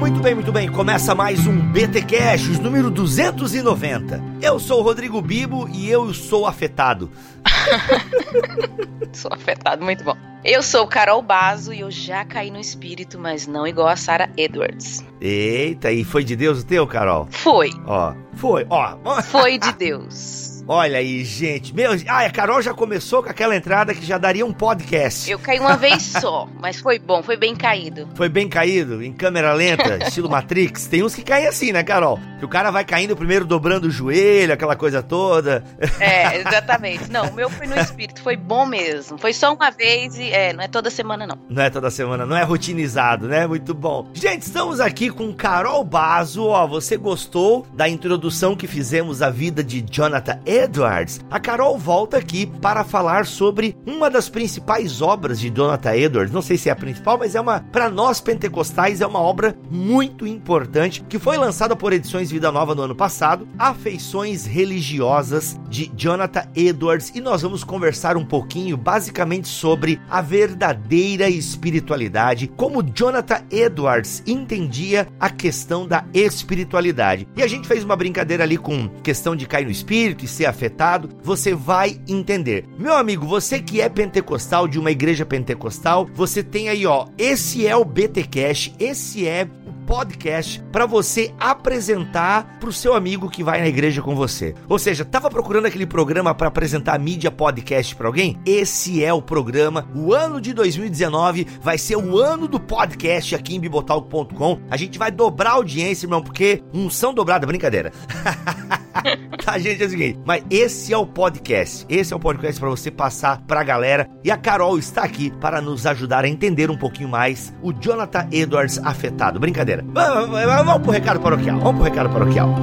Muito bem, muito bem. Começa mais um BT Cash, número 290. Eu sou o Rodrigo Bibo e eu sou afetado. sou afetado, muito bom. Eu sou Carol Bazo e eu já caí no espírito, mas não igual a Sarah Edwards. Eita, e foi de Deus o teu, Carol? Foi. Ó, foi, ó. Foi de Deus. Olha aí, gente. Meu, ah, a Carol já começou com aquela entrada que já daria um podcast. Eu caí uma vez só, mas foi bom, foi bem caído. Foi bem caído, em câmera lenta, estilo Matrix. Tem uns que caem assim, né, Carol? Que o cara vai caindo primeiro dobrando o joelho, aquela coisa toda. É, exatamente. Não, o meu foi no espírito, foi bom mesmo. Foi só uma vez e é, não é toda semana não. Não é toda semana, não é rotinizado, né? Muito bom. Gente, estamos aqui com Carol Bazo. Ó, você gostou da introdução que fizemos à vida de Jonathan? Edwards, a Carol volta aqui para falar sobre uma das principais obras de Jonathan Edwards. Não sei se é a principal, mas é uma, para nós pentecostais, é uma obra muito importante que foi lançada por Edições Vida Nova no ano passado, Afeições Religiosas de Jonathan Edwards, e nós vamos conversar um pouquinho basicamente sobre a verdadeira espiritualidade, como Jonathan Edwards entendia a questão da espiritualidade. E a gente fez uma brincadeira ali com questão de cair no espírito e ser afetado, você vai entender. Meu amigo, você que é pentecostal, de uma igreja pentecostal, você tem aí, ó, esse é o BT Cash, esse é podcast para você apresentar para o seu amigo que vai na igreja com você. Ou seja, tava procurando aquele programa para apresentar mídia podcast para alguém? Esse é o programa. O ano de 2019 vai ser o ano do podcast aqui em bibotalk.com. A gente vai dobrar a audiência, irmão, porque unção dobrada, brincadeira. tá, gente, é o seguinte, mas esse é o podcast. Esse é o podcast para você passar pra galera. E a Carol está aqui para nos ajudar a entender um pouquinho mais o Jonathan Edwards afetado. Brincadeira. Vamos, vamos, vamos pro recado paroquial. Vamos pro recado paroquial.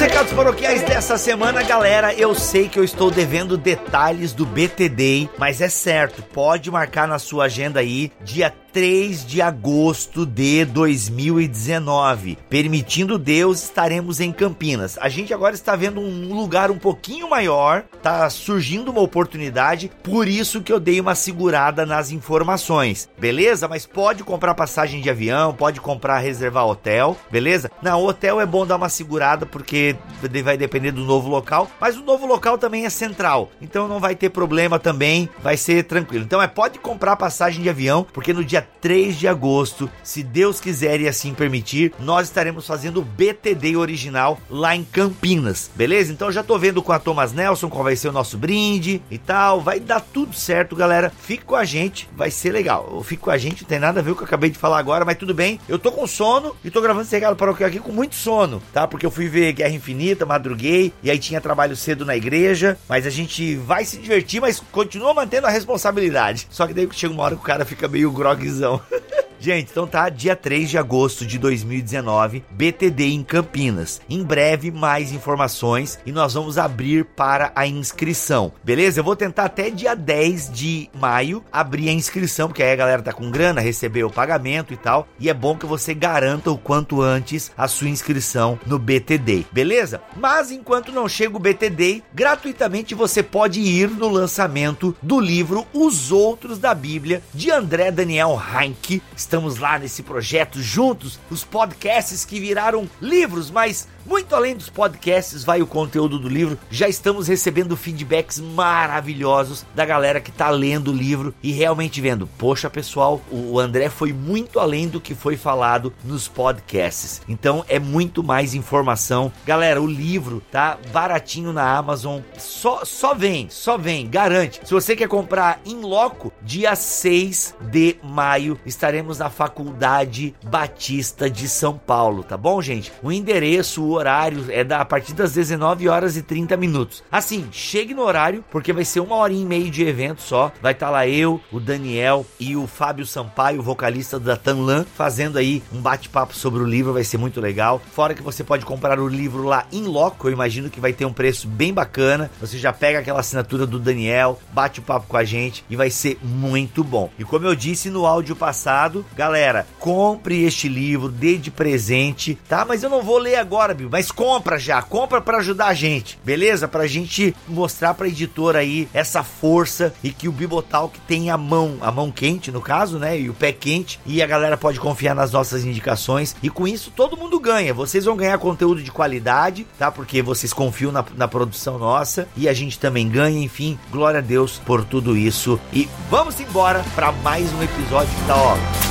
Recados paroquiais dessa semana, galera, eu sei que eu estou devendo detalhes do BTD, mas é certo, pode marcar na sua agenda aí, dia 3 de agosto de 2019. Permitindo Deus, estaremos em Campinas. A gente agora está vendo um lugar um pouquinho maior, tá surgindo uma oportunidade, por isso que eu dei uma segurada nas informações. Beleza? Mas pode comprar passagem de avião, pode comprar reservar hotel, beleza? Não, hotel é bom dar uma segurada porque vai depender do novo local, mas o novo local também é central. Então não vai ter problema também, vai ser tranquilo. Então é pode comprar passagem de avião, porque no dia dia 3 de agosto, se Deus quiser e assim permitir, nós estaremos fazendo o BTD original lá em Campinas, beleza? Então já tô vendo com a Thomas Nelson qual vai ser o nosso brinde e tal, vai dar tudo certo, galera. Fique com a gente, vai ser legal. Fique com a gente, não tem nada a ver com o que eu acabei de falar agora, mas tudo bem. Eu tô com sono e tô gravando esse recado para o aqui com muito sono, tá? Porque eu fui ver Guerra Infinita, madruguei e aí tinha trabalho cedo na igreja, mas a gente vai se divertir, mas continua mantendo a responsabilidade. Só que daí chega uma hora que o cara fica meio grog visão. Gente, então tá, dia 3 de agosto de 2019, BTD em Campinas. Em breve, mais informações e nós vamos abrir para a inscrição, beleza? Eu vou tentar até dia 10 de maio abrir a inscrição, porque aí a galera tá com grana, recebeu o pagamento e tal. E é bom que você garanta o quanto antes a sua inscrição no BTD, beleza? Mas enquanto não chega o BTD, gratuitamente você pode ir no lançamento do livro Os Outros da Bíblia de André Daniel Heinck Estamos lá nesse projeto juntos, os podcasts que viraram livros, mas muito além dos podcasts, vai o conteúdo do livro. Já estamos recebendo feedbacks maravilhosos da galera que está lendo o livro e realmente vendo. Poxa, pessoal, o André foi muito além do que foi falado nos podcasts. Então é muito mais informação. Galera, o livro tá baratinho na Amazon. Só só vem, só vem, garante. Se você quer comprar em loco, dia 6 de maio estaremos na Faculdade Batista de São Paulo, tá bom, gente? O endereço o horário é da, a partir das 19 horas e 30 minutos. Assim, chegue no horário, porque vai ser uma horinha e meia de evento só. Vai estar tá lá eu, o Daniel e o Fábio Sampaio, vocalista da Tanlan, fazendo aí um bate-papo sobre o livro, vai ser muito legal. Fora que você pode comprar o livro lá em loco, eu imagino que vai ter um preço bem bacana. Você já pega aquela assinatura do Daniel, bate o papo com a gente e vai ser muito bom. E como eu disse no áudio passado, galera, compre este livro, dê de presente, tá? Mas eu não vou ler agora, Bill, mas compra já, compra para ajudar a gente, beleza? Pra gente mostrar pra editora aí essa força e que o Bibotalk tem a mão, a mão quente no caso, né? E o pé quente e a galera pode confiar nas nossas indicações e com isso todo mundo ganha. Vocês vão ganhar conteúdo de qualidade, tá? Porque vocês confiam na, na produção nossa e a gente também ganha, enfim. Glória a Deus por tudo isso e vamos embora para mais um episódio que tá, ó.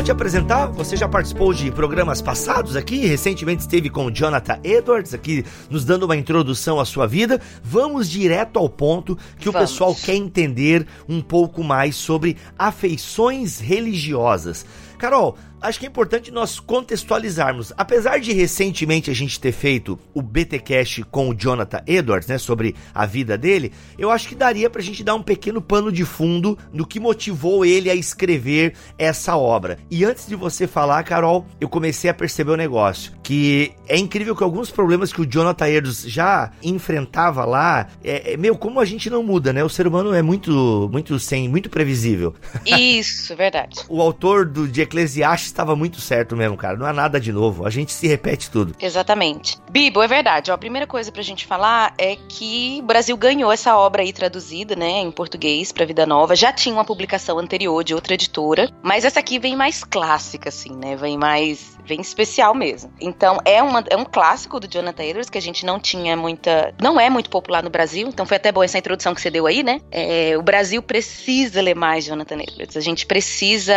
Vou te apresentar, você já participou de programas passados aqui, recentemente esteve com o Jonathan Edwards aqui nos dando uma introdução à sua vida. Vamos direto ao ponto que o Vamos. pessoal quer entender um pouco mais sobre afeições religiosas. Carol, acho que é importante nós contextualizarmos. Apesar de recentemente a gente ter feito o BTcast com o Jonathan Edwards, né, sobre a vida dele, eu acho que daria pra gente dar um pequeno pano de fundo no que motivou ele a escrever essa obra. E antes de você falar, Carol, eu comecei a perceber o um negócio, que é incrível que alguns problemas que o Jonathan Edwards já enfrentava lá, é, é meu, como a gente não muda, né? O ser humano é muito muito sem, muito previsível. Isso, verdade. o autor do de Eclesiastes estava muito certo mesmo, cara. Não há nada de novo. A gente se repete tudo. Exatamente. Bibo, é verdade. Ó, a primeira coisa pra gente falar é que o Brasil ganhou essa obra aí traduzida, né, em português pra Vida Nova. Já tinha uma publicação anterior de outra editora, mas essa aqui vem mais clássica, assim, né? Vem mais. Vem especial mesmo. Então, é, uma, é um clássico do Jonathan Edwards que a gente não tinha muita. Não é muito popular no Brasil, então foi até boa essa introdução que você deu aí, né? É, o Brasil precisa ler mais Jonathan Edwards. A gente precisa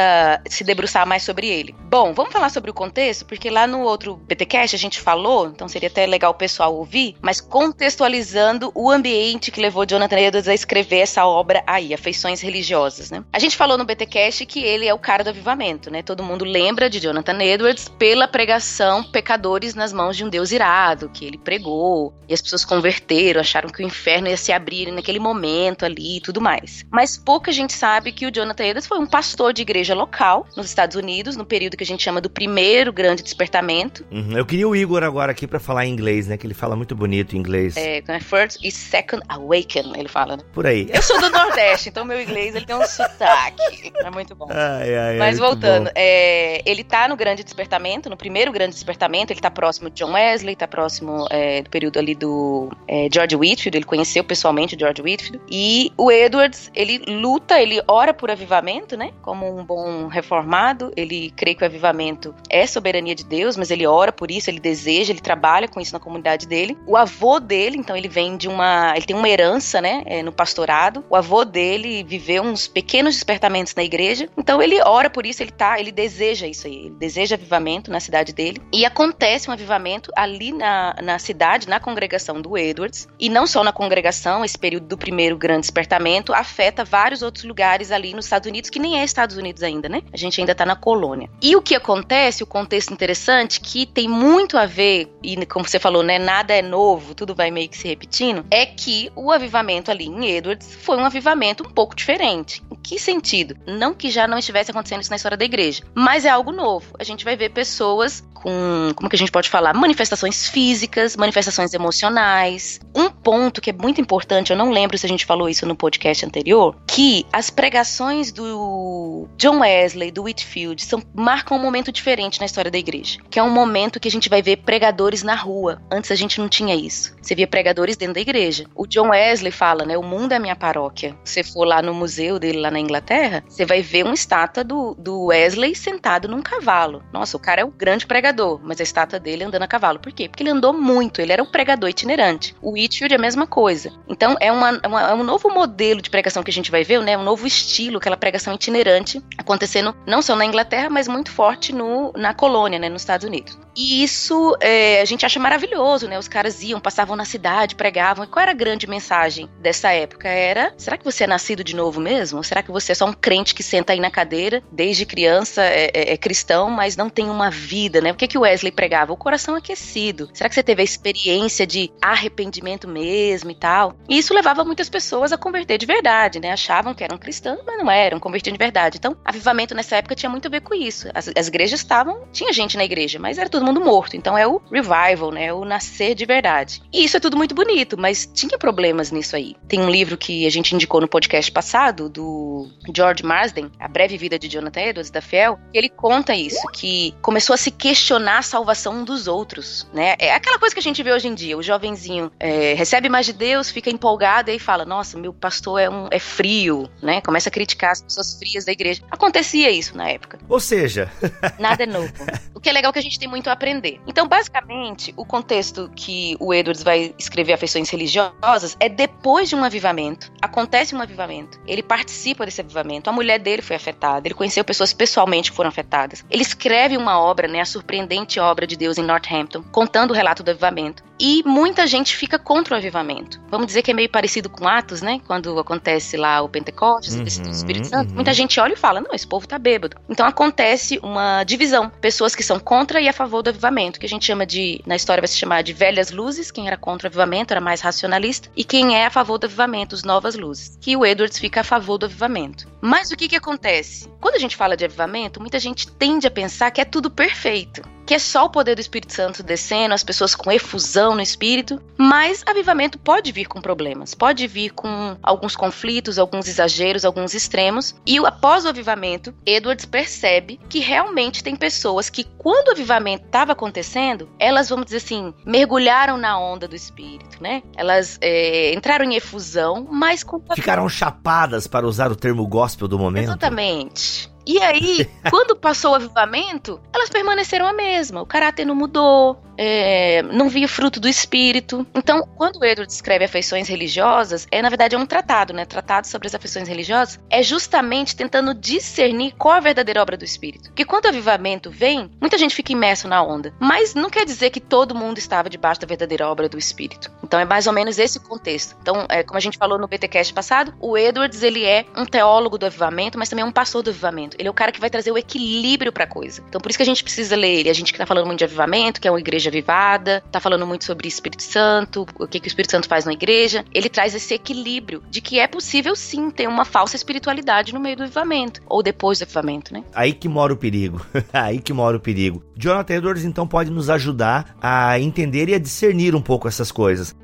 se debruçar mais sobre ele. Bom, vamos falar sobre o contexto, porque lá no outro BTcast a gente falou, então seria até legal o pessoal ouvir, mas contextualizando o ambiente que levou Jonathan Edwards a escrever essa obra aí, Afeições Religiosas, né? A gente falou no BTcast que ele é o cara do avivamento, né? Todo mundo lembra de Jonathan Edwards pela pregação Pecadores nas mãos de um Deus irado, que ele pregou, e as pessoas converteram, acharam que o inferno ia se abrir naquele momento ali e tudo mais. Mas pouca gente sabe que o Jonathan Edwards foi um pastor de igreja local nos Estados Unidos, no período que a gente chama do primeiro grande despertamento. Uhum. Eu queria o Igor agora aqui para falar em inglês, né? Que ele fala muito bonito em inglês. É, First e Second Awaken, ele fala, né? Por aí. Eu sou do Nordeste, então meu inglês ele tem um sotaque. É muito bom. Ai, ai, Mas é voltando, é, ele tá no grande despertamento, no primeiro grande despertamento, ele tá próximo de John Wesley, tá próximo é, do período ali do é, George Whitfield, ele conheceu pessoalmente o George Whitfield. E o Edwards, ele luta, ele ora por avivamento, né? Como um bom reformado, ele crê que o avivamento é soberania de Deus, mas ele ora por isso, ele deseja, ele trabalha com isso na comunidade dele. O avô dele, então ele vem de uma, ele tem uma herança, né, é, no pastorado. O avô dele viveu uns pequenos despertamentos na igreja, então ele ora por isso, ele tá, ele deseja isso aí, ele deseja avivamento na cidade dele. E acontece um avivamento ali na, na cidade, na congregação do Edwards, e não só na congregação, esse período do primeiro grande despertamento afeta vários outros lugares ali nos Estados Unidos, que nem é Estados Unidos ainda, né? A gente ainda tá na colônia. E o que acontece, o contexto interessante, que tem muito a ver, e como você falou, né, nada é novo, tudo vai meio que se repetindo, é que o avivamento ali em Edwards foi um avivamento um pouco diferente. Em que sentido? Não que já não estivesse acontecendo isso na história da igreja, mas é algo novo. A gente vai ver pessoas com, como que a gente pode falar, manifestações físicas, manifestações emocionais. Um ponto que é muito importante, eu não lembro se a gente falou isso no podcast anterior, que as pregações do John Wesley, do Whitfield, são, marcam um momento diferente na história da igreja, que é um momento que a gente vai ver pregadores na rua. Antes a gente não tinha isso. Você via pregadores dentro da igreja. O John Wesley fala, né, o mundo é minha paróquia. Se for lá no museu dele lá na Inglaterra, você vai ver uma estátua do, do Wesley sentado num cavalo. Nossa, o cara é o grande pregador, mas a estátua dele andando a cavalo. Por quê? Porque ele andou muito, ele era um pregador itinerante. O Whitfield é a mesma coisa. Então é, uma, uma, é um novo modelo de pregação que a gente vai ver, né? Um novo estilo, aquela pregação itinerante, acontecendo não só na Inglaterra, mas muito forte no, na colônia, né? Nos Estados Unidos. E isso é, a gente acha maravilhoso, né? Os caras iam, passavam na cidade, pregavam. E qual era a grande mensagem dessa época? Era: será que você é nascido de novo mesmo? Ou será que você é só um crente que senta aí na cadeira, desde criança é, é, é cristão, mas não tem uma vida, né? Que, que Wesley pregava? O coração aquecido. Será que você teve a experiência de arrependimento mesmo e tal? E isso levava muitas pessoas a converter de verdade, né? Achavam que eram cristãos, mas não eram, convertiam de verdade. Então, avivamento nessa época tinha muito a ver com isso. As, as igrejas estavam, tinha gente na igreja, mas era todo mundo morto. Então é o revival, né? O nascer de verdade. E isso é tudo muito bonito, mas tinha problemas nisso aí. Tem um livro que a gente indicou no podcast passado, do George Marsden, A Breve Vida de Jonathan Edwards, da Fiel, ele conta isso, que começou a se questionar a salvação um dos outros, né? É aquela coisa que a gente vê hoje em dia, o jovenzinho é, recebe mais de Deus, fica empolgado e fala, nossa, meu pastor é, um, é frio, né? Começa a criticar as pessoas frias da igreja. Acontecia isso na época. Ou seja... Nada é novo. O que é legal é que a gente tem muito aprender. Então, basicamente, o contexto que o Edwards vai escrever afeições religiosas é depois de um avivamento. Acontece um avivamento. Ele participa desse avivamento. A mulher dele foi afetada. Ele conheceu pessoas pessoalmente que foram afetadas. Ele escreve uma obra, né, a surpreendente obra de Deus em Northampton, contando o relato do avivamento. E muita gente fica contra o avivamento. Vamos dizer que é meio parecido com Atos, né? Quando acontece lá o Pentecostes, uhum, o Espírito Santo. Uhum. Muita gente olha e fala: não, esse povo tá bêbado. Então acontece uma divisão. Pessoas que são contra e a favor do avivamento, que a gente chama de, na história vai se chamar de velhas luzes, quem era contra o avivamento era mais racionalista, e quem é a favor do avivamento, os novas luzes, que o Edwards fica a favor do avivamento. Mas o que que acontece? Quando a gente fala de avivamento, muita gente tende a pensar que é tudo perfeito que é só o poder do Espírito Santo descendo, as pessoas com efusão no espírito, mas avivamento pode vir com problemas, pode vir com alguns conflitos, alguns exageros, alguns extremos. E após o avivamento, Edwards percebe que realmente tem pessoas que, quando o avivamento estava acontecendo, elas, vamos dizer assim, mergulharam na onda do espírito, né? Elas é, entraram em efusão, mas com. Ficaram chapadas, para usar o termo gospel do momento. Exatamente. E aí, quando passou o avivamento, elas permaneceram a mesma. O caráter não mudou, é, não via fruto do espírito. Então, quando o Edward descreve afeições religiosas, é na verdade é um tratado, né? Tratado sobre as afeições religiosas é justamente tentando discernir qual a verdadeira obra do espírito. Porque quando o avivamento vem, muita gente fica imerso na onda, mas não quer dizer que todo mundo estava debaixo da verdadeira obra do espírito. Então é mais ou menos esse contexto. Então, é, como a gente falou no BTcast passado, o Edwards ele é um teólogo do avivamento, mas também é um pastor do avivamento. Ele é o cara que vai trazer o equilíbrio para a coisa. Então, por isso que a gente precisa ler ele. A gente que tá falando muito de avivamento, que é uma igreja avivada, tá falando muito sobre Espírito Santo, o que, que o Espírito Santo faz na igreja. Ele traz esse equilíbrio de que é possível sim ter uma falsa espiritualidade no meio do avivamento, ou depois do avivamento, né? Aí que mora o perigo. Aí que mora o perigo. Jonathan Edwards, então, pode nos ajudar a entender e a discernir um pouco essas coisas.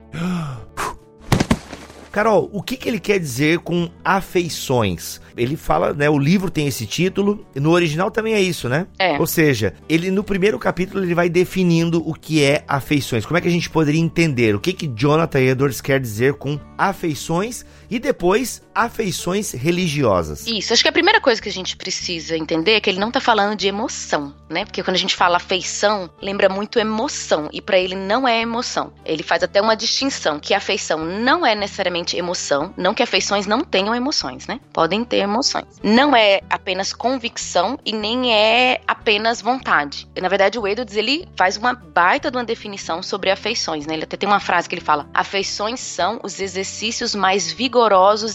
Carol, o que, que ele quer dizer com afeições? Ele fala, né? O livro tem esse título, no original também é isso, né? É. Ou seja, ele no primeiro capítulo ele vai definindo o que é afeições. Como é que a gente poderia entender o que que Jonathan Edwards quer dizer com afeições e depois afeições religiosas? Isso, acho que a primeira coisa que a gente precisa entender é que ele não tá falando de emoção, né? Porque quando a gente fala afeição, lembra muito emoção e para ele não é emoção. Ele faz até uma distinção que afeição não é necessariamente emoção, não que afeições não tenham emoções, né? Podem ter emoções. Não é apenas convicção e nem é apenas vontade. Na verdade, o Edwards ele faz uma baita de uma definição sobre afeições, né? Ele até tem uma frase que ele fala: "Afeições são os exercícios mais vigorosos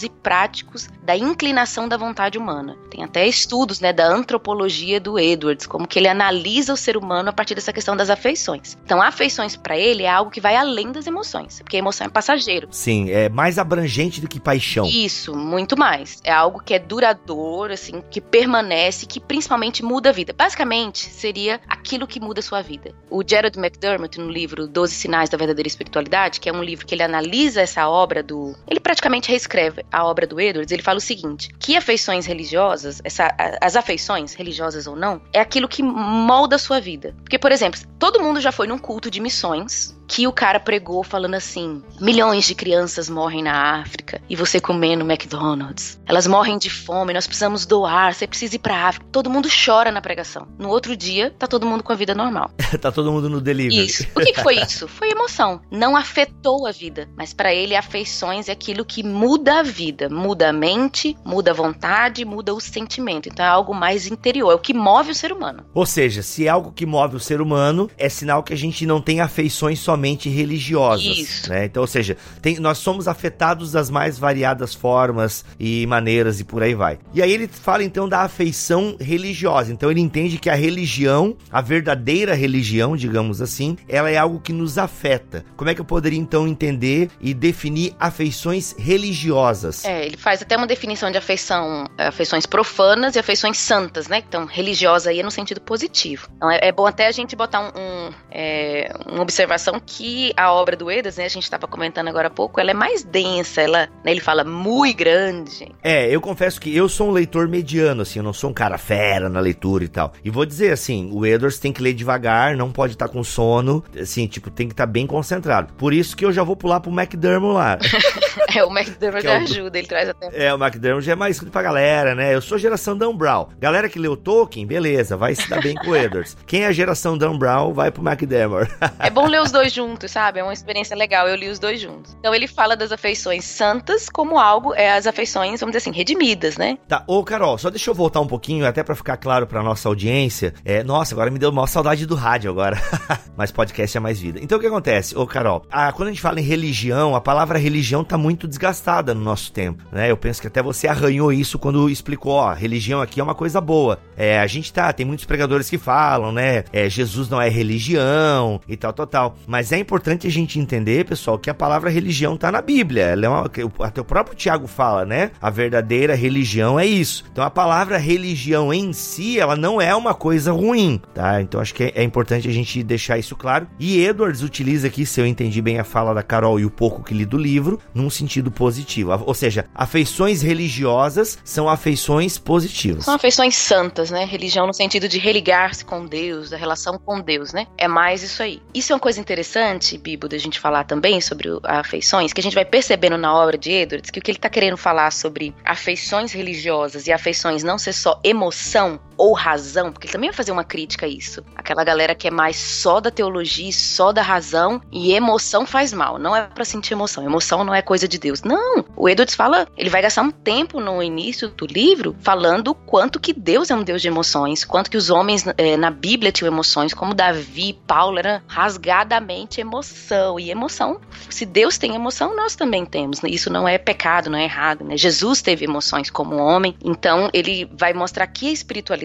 e práticos da inclinação da vontade humana". Tem até estudos, né, da antropologia do Edwards, como que ele analisa o ser humano a partir dessa questão das afeições. Então, afeições para ele é algo que vai além das emoções, porque a emoção é passageiro. Sim, é mais abrangente do que paixão. Isso, muito mais. É algo que é duradouro, assim, que permanece, que principalmente muda a vida. Basicamente, seria aquilo que muda a sua vida. O Gerald McDermott, no livro Doze Sinais da Verdadeira Espiritualidade, que é um livro que ele analisa essa obra do. Ele praticamente reescreve a obra do Edwards, ele fala o seguinte: que afeições religiosas, essa, as afeições, religiosas ou não, é aquilo que molda a sua vida. Porque, por exemplo, todo mundo já foi num culto de missões que o cara pregou falando assim: milhões de crianças morrem na África e você comendo McDonald's. Elas morrem de fome, nós precisamos doar, você precisa ir pra África. Todo mundo chora na pregação. No outro dia, tá todo mundo com a vida normal. tá todo mundo no delivery. Isso. O que, foi isso? Foi emoção. Não afetou a vida, mas para ele afeições é aquilo que muda a vida, muda a mente, muda a vontade, muda o sentimento. Então é algo mais interior, é o que move o ser humano. Ou seja, se é algo que move o ser humano, é sinal que a gente não tem afeições somente religiosas. Isso. Né? Então, ou seja, tem, nós somos afetados das mais variadas formas e maneiras e por aí vai. E aí ele fala então da afeição religiosa. Então ele entende que a religião, a verdadeira religião, digamos assim, ela é algo que nos afeta. Como é que eu poderia então entender e definir afeições religiosas? É, ele faz até uma definição de afeição, afeições profanas e afeições santas, né? Então, religiosa aí é no sentido positivo. Então, é, é bom até a gente botar um, um é, uma observação que a obra do Edas, né? A gente estava comentando agora há pouco, ela é mais densa, ela, né, ele fala muito grande. É, eu confesso que eu sou um leitor mediano, assim, eu não sou um cara fera na leitura e tal. E vou dizer assim, o Edwards tem que ler devagar, não pode estar tá com sono, assim, tipo, tem que estar tá bem concentrado. Por isso que eu já vou pular pro McDermott lá. é, o McDermott já é ajuda, ele traz até. É, o McDermott já é mais escrito pra galera, né? Eu sou geração Dan Brown. Galera que leu Tolkien, beleza, vai se dar bem com o Edwards. Quem é a geração Dan Brown, vai pro McDermott. é bom ler os dois juntos, sabe? É uma experiência legal, eu li os dois juntos. Então ele fala das afeições santas como algo, é as afeições, vamos dizer assim, redimidas, né? Tá, ô Carol, só deixa eu voltar um pouquinho, até para ficar claro pra nossa audiência. É, nossa, agora me deu uma saudade do rádio agora. Mas podcast é mais vida. Então o que acontece, ô Carol? A, quando a gente fala em religião, a palavra religião tá muito desgastada no nosso tempo, né? Eu penso que até você arranhou isso quando explicou, ó, religião aqui é uma coisa boa. É, a gente tá, tem muitos pregadores que falam, né? É, Jesus não é religião e tal, tal, tal. Mas é importante a gente entender, pessoal, que a palavra religião tá na Bíblia. Ela é uma, até o próprio Tiago fala, né? A verdadeira religião é isso. Então a palavra religião em si, ela não é uma coisa ruim, tá? Então acho que é, é importante a gente deixar isso claro. E Edwards utiliza aqui, se eu entendi bem a fala da Carol e o pouco que li do livro, num sentido positivo. Ou seja, afeições religiosas são afeições positivas. São afeições santas, né? Religião no sentido de religar-se com Deus, da relação com Deus, né? É mais isso aí. Isso é uma coisa interessante, Bibo, da gente falar também sobre afeições, que a gente vai percebendo na obra de Edwards que o que ele está querendo falar sobre afeições religiosas e afeições não ser só emoção ou razão, porque ele também vai fazer uma crítica a isso. Aquela galera que é mais só da teologia, só da razão e emoção faz mal. Não é para sentir emoção. Emoção não é coisa de Deus. Não. O Edwards fala, ele vai gastar um tempo no início do livro falando quanto que Deus é um Deus de emoções, quanto que os homens é, na Bíblia tinham emoções, como Davi, Paulo era rasgadamente emoção e emoção. Se Deus tem emoção, nós também temos. Isso não é pecado, não é errado. Né? Jesus teve emoções como homem, então ele vai mostrar que a espiritualidade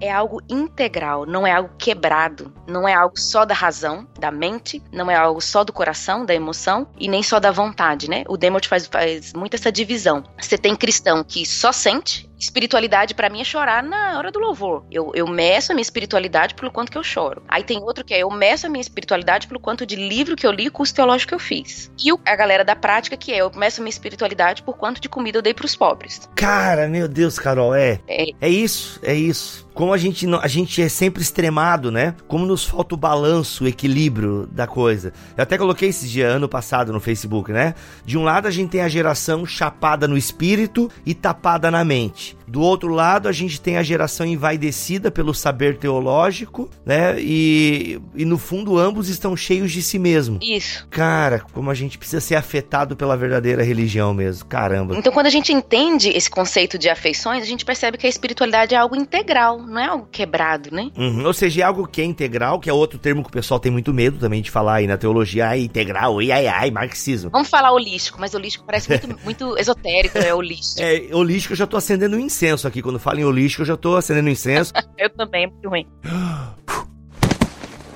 é algo integral, não é algo quebrado, não é algo só da razão, da mente, não é algo só do coração, da emoção e nem só da vontade, né? O Demot faz, faz muito essa divisão. Você tem cristão que só sente espiritualidade para mim é chorar na hora do louvor. Eu, eu meço a minha espiritualidade pelo quanto que eu choro. Aí tem outro que é eu meço a minha espiritualidade pelo quanto de livro que eu li e curso teológico que eu fiz. E a galera da prática que é eu meço a minha espiritualidade por quanto de comida eu dei pros pobres. Cara, meu Deus, Carol, é. É, é isso, é isso como a gente, a gente é sempre extremado, né? Como nos falta o balanço, o equilíbrio da coisa. Eu até coloquei esse dia, ano passado, no Facebook, né? De um lado a gente tem a geração chapada no espírito e tapada na mente. Do outro lado, a gente tem a geração envaidecida pelo saber teológico, né? E, e no fundo, ambos estão cheios de si mesmo. Isso. Cara, como a gente precisa ser afetado pela verdadeira religião mesmo. Caramba. Então, quando a gente entende esse conceito de afeições, a gente percebe que a espiritualidade é algo integral, não é algo quebrado, né? Uhum. Ou seja, é algo que é integral, que é outro termo que o pessoal tem muito medo também de falar aí na teologia. Ai, integral, ai, ai, ai, marxismo. Vamos falar holístico, mas holístico parece muito, muito esotérico, é holístico. É, holístico eu já tô acendendo um incenso aqui. Quando falo em holístico, eu já tô acendendo incenso. eu também, é muito ruim.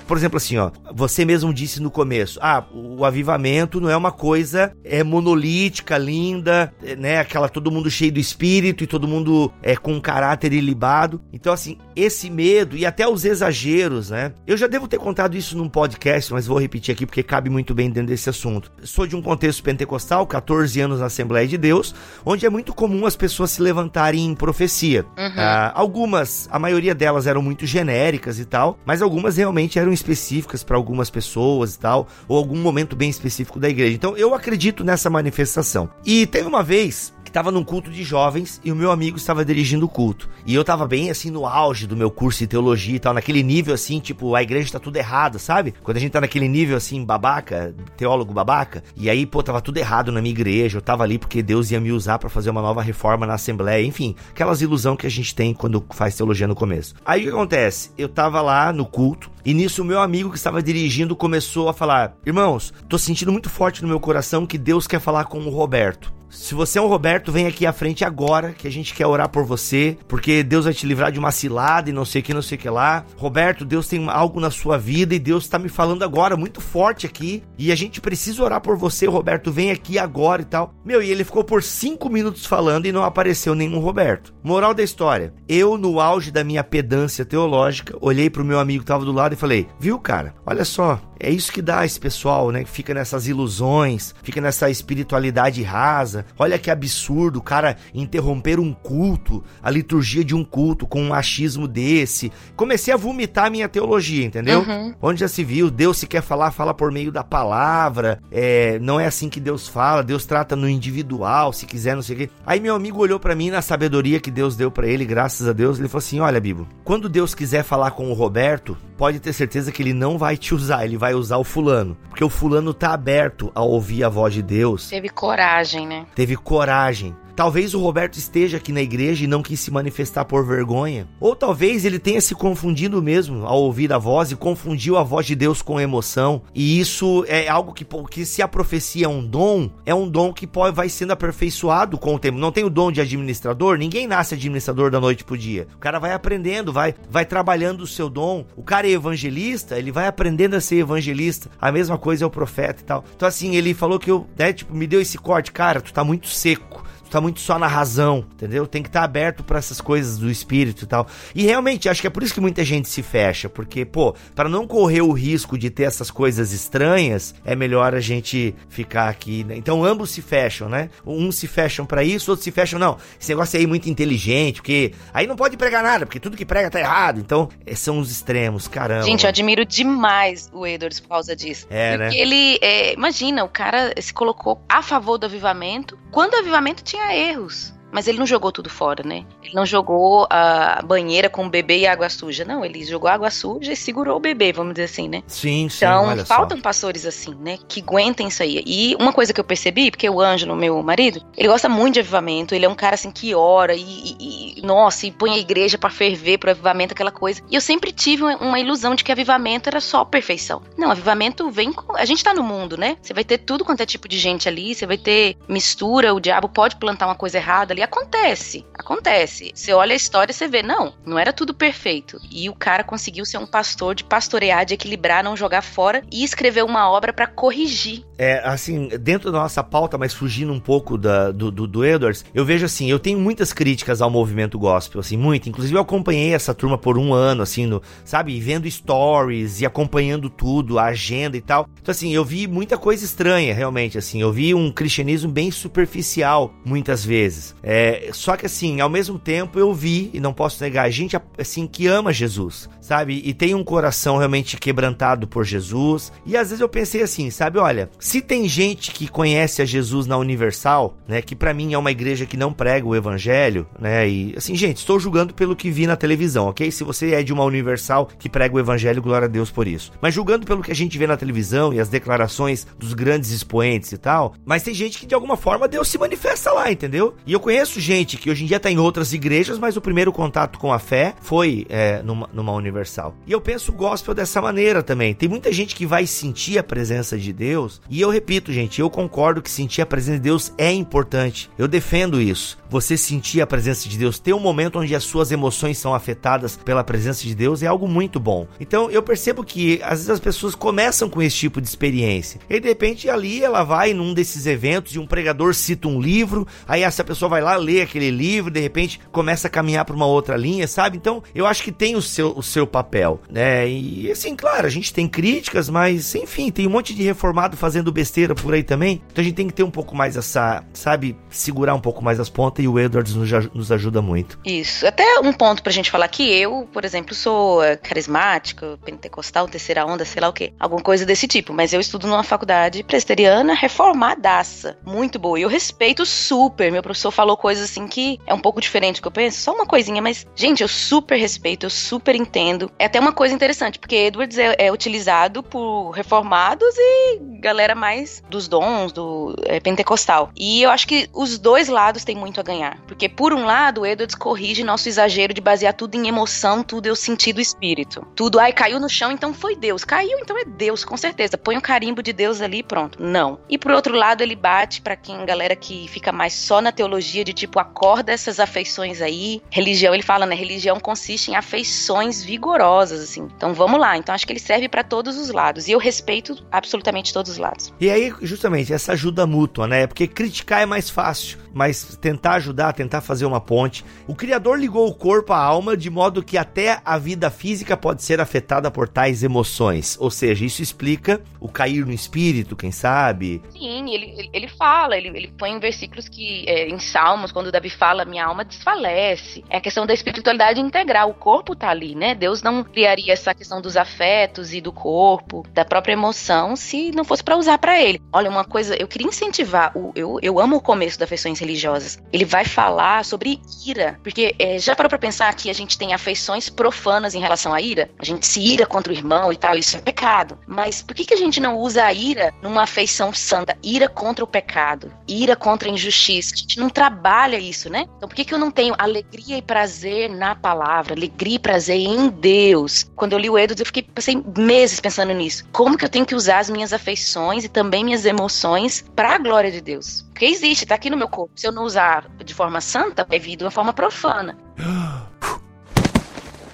Por exemplo, assim, ó, você mesmo disse no começo, ah, o avivamento não é uma coisa é monolítica, linda, né? Aquela todo mundo cheio do espírito e todo mundo é com um caráter ilibado. Então, assim, esse medo e até os exageros, né? Eu já devo ter contado isso num podcast, mas vou repetir aqui porque cabe muito bem dentro desse assunto. Sou de um contexto pentecostal, 14 anos na Assembleia de Deus, onde é muito comum as pessoas se levantarem em profecia. Uhum. Ah, algumas, a maioria delas eram muito genéricas e tal, mas algumas realmente eram específicas para algumas pessoas e tal, ou algum momento bem específico da igreja. Então eu acredito nessa manifestação. E teve uma vez estava num culto de jovens e o meu amigo estava dirigindo o culto. E eu tava bem assim no auge do meu curso de teologia e tal, naquele nível assim, tipo, a igreja tá tudo errado, sabe? Quando a gente tá naquele nível assim, babaca, teólogo babaca, e aí, pô, tava tudo errado na minha igreja, eu tava ali porque Deus ia me usar para fazer uma nova reforma na assembleia, enfim, aquelas ilusão que a gente tem quando faz teologia no começo. Aí o que acontece? Eu tava lá no culto, e nisso o meu amigo que estava dirigindo começou a falar: "Irmãos, tô sentindo muito forte no meu coração que Deus quer falar com o Roberto. Se você é um Roberto, vem aqui à frente agora, que a gente quer orar por você, porque Deus vai te livrar de uma cilada e não sei o que, não sei o que lá. Roberto, Deus tem algo na sua vida e Deus está me falando agora muito forte aqui. E a gente precisa orar por você, Roberto. Vem aqui agora e tal. Meu, e ele ficou por cinco minutos falando e não apareceu nenhum Roberto. Moral da história: eu, no auge da minha pedância teológica, olhei pro meu amigo que tava do lado e falei: Viu, cara? Olha só, é isso que dá esse pessoal, né? Que fica nessas ilusões, fica nessa espiritualidade rasa. Olha que absurdo o cara interromper um culto, a liturgia de um culto com um achismo desse. Comecei a vomitar a minha teologia, entendeu? Uhum. Onde já se viu, Deus se quer falar, fala por meio da palavra. É, não é assim que Deus fala, Deus trata no individual, se quiser, não sei o quê. Aí meu amigo olhou para mim na sabedoria que Deus deu para ele, graças a Deus, ele falou assim: "Olha, Bibo, quando Deus quiser falar com o Roberto, pode ter certeza que ele não vai te usar, ele vai usar o fulano. Porque o fulano tá aberto a ouvir a voz de Deus. Teve coragem, né? Teve coragem. Talvez o Roberto esteja aqui na igreja e não quis se manifestar por vergonha. Ou talvez ele tenha se confundido mesmo ao ouvir a voz e confundiu a voz de Deus com emoção. E isso é algo que, que se a profecia é um dom, é um dom que pode, vai sendo aperfeiçoado com o tempo. Não tem o dom de administrador, ninguém nasce administrador da noite pro dia. O cara vai aprendendo, vai, vai trabalhando o seu dom. O cara é evangelista, ele vai aprendendo a ser evangelista. A mesma coisa é o profeta e tal. Então assim, ele falou que eu, né, tipo, me deu esse corte, cara, tu tá muito seco tá muito só na razão, entendeu? Tem que estar tá aberto para essas coisas do espírito e tal. E realmente, acho que é por isso que muita gente se fecha, porque, pô, para não correr o risco de ter essas coisas estranhas, é melhor a gente ficar aqui, né? Então ambos se fecham, né? Uns se fecham para isso, outros se fecham, não. Esse negócio aí é muito inteligente, porque aí não pode pregar nada, porque tudo que prega tá errado. Então, é, são os extremos, caramba. Gente, eu admiro demais o Edwards por causa disso. É, né? porque né? ele, é, imagina, o cara se colocou a favor do avivamento, quando o avivamento tinha erros. Mas ele não jogou tudo fora, né? Ele não jogou a banheira com o bebê e água suja. Não, ele jogou água suja e segurou o bebê, vamos dizer assim, né? Sim, sim. Então, faltam só. pastores assim, né? Que aguentem isso aí. E uma coisa que eu percebi, porque o Anjo, no meu marido, ele gosta muito de avivamento. Ele é um cara assim que ora e, e, e nossa, e põe a igreja para ferver pro avivamento, aquela coisa. E eu sempre tive uma ilusão de que avivamento era só perfeição. Não, avivamento vem com. A gente tá no mundo, né? Você vai ter tudo quanto é tipo de gente ali, você vai ter mistura, o diabo pode plantar uma coisa errada ali acontece, acontece. Você olha a história e você vê, não, não era tudo perfeito. E o cara conseguiu ser um pastor de pastorear, de equilibrar, não jogar fora e escrever uma obra para corrigir. É, assim, dentro da nossa pauta, mas fugindo um pouco da, do, do, do, Edwards, eu vejo assim, eu tenho muitas críticas ao movimento gospel, assim, muito. Inclusive, eu acompanhei essa turma por um ano, assim, no, sabe, vendo stories e acompanhando tudo, a agenda e tal. Então, assim, eu vi muita coisa estranha, realmente, assim. Eu vi um cristianismo bem superficial, muitas vezes. É, só que assim, ao mesmo tempo eu vi, e não posso negar, gente assim que ama Jesus, sabe? E tem um coração realmente quebrantado por Jesus. E às vezes eu pensei assim, sabe? Olha, se tem gente que conhece a Jesus na Universal, né? Que para mim é uma igreja que não prega o evangelho, né? E assim, gente, estou julgando pelo que vi na televisão, ok? Se você é de uma Universal que prega o evangelho, glória a Deus por isso. Mas julgando pelo que a gente vê na televisão e as declarações dos grandes expoentes e tal, mas tem gente que de alguma forma Deus se manifesta lá, entendeu? E eu conheço conheço gente que hoje em dia está em outras igrejas, mas o primeiro contato com a fé foi é, numa, numa universal. E eu penso o gospel dessa maneira também. Tem muita gente que vai sentir a presença de Deus, e eu repito, gente, eu concordo que sentir a presença de Deus é importante. Eu defendo isso. Você sentir a presença de Deus, ter um momento onde as suas emoções são afetadas pela presença de Deus é algo muito bom. Então eu percebo que às vezes as pessoas começam com esse tipo de experiência. E de repente ali ela vai num desses eventos e um pregador cita um livro, aí essa pessoa vai lá lê aquele livro, de repente começa a caminhar para uma outra linha, sabe? Então, eu acho que tem o seu, o seu papel, né? E assim, claro, a gente tem críticas, mas enfim, tem um monte de reformado fazendo besteira por aí também. Então a gente tem que ter um pouco mais essa, sabe, segurar um pouco mais as pontas e o Edwards nos, nos ajuda muito. Isso. Até um ponto pra gente falar que eu, por exemplo, sou é, carismática, pentecostal, terceira onda, sei lá o quê. Alguma coisa desse tipo. Mas eu estudo numa faculdade presbiteriana reformadaça. Muito boa. E eu respeito super. Meu professor falou coisas assim que é um pouco diferente do que eu penso. Só uma coisinha, mas, gente, eu super respeito, eu super entendo. É até uma coisa interessante, porque Edwards é, é utilizado por reformados e galera mais dos dons, do é, pentecostal. E eu acho que os dois lados têm muito a ganhar. Porque, por um lado, Edwards corrige nosso exagero de basear tudo em emoção, tudo eu senti do espírito. Tudo, ai, caiu no chão, então foi Deus. Caiu, então é Deus, com certeza. Põe o um carimbo de Deus ali pronto. Não. E por outro lado, ele bate para quem, galera que fica mais só na teologia, de tipo, acorda essas afeições aí. Religião, ele fala, né? Religião consiste em afeições vigorosas, assim. Então vamos lá. Então acho que ele serve para todos os lados. E eu respeito absolutamente todos os lados. E aí, justamente, essa ajuda mútua, né? Porque criticar é mais fácil, mas tentar ajudar, tentar fazer uma ponte. O Criador ligou o corpo à alma de modo que até a vida física pode ser afetada por tais emoções. Ou seja, isso explica o cair no espírito, quem sabe? Sim, ele, ele fala, ele, ele põe em versículos que, é, em Salmos, quando Davi fala, minha alma desfalece. É a questão da espiritualidade integral, o corpo tá ali, né? Deus não criaria essa questão dos afetos e do corpo, da própria emoção, se não fosse para usar para ele. Olha, uma coisa, eu queria incentivar, o, eu, eu amo o começo das afeições religiosas. Ele vai falar sobre ira, porque é, já parou pra pensar que a gente tem afeições profanas em relação à ira? A gente se ira contra o irmão e tal, isso é pecado. Mas por que, que a gente não usa a ira numa afeição santa? Ira contra o pecado, ira contra a injustiça. A gente não trabalha isso, né? Então por que, que eu não tenho alegria e prazer na palavra, alegria e prazer em Deus? Quando eu li o Edwards, eu fiquei passei meses pensando nisso. Como que eu tenho que usar as minhas afeições e também minhas emoções para a glória de Deus? Porque existe, tá aqui no meu corpo. Se eu não usar de forma santa, vai vir de uma forma profana.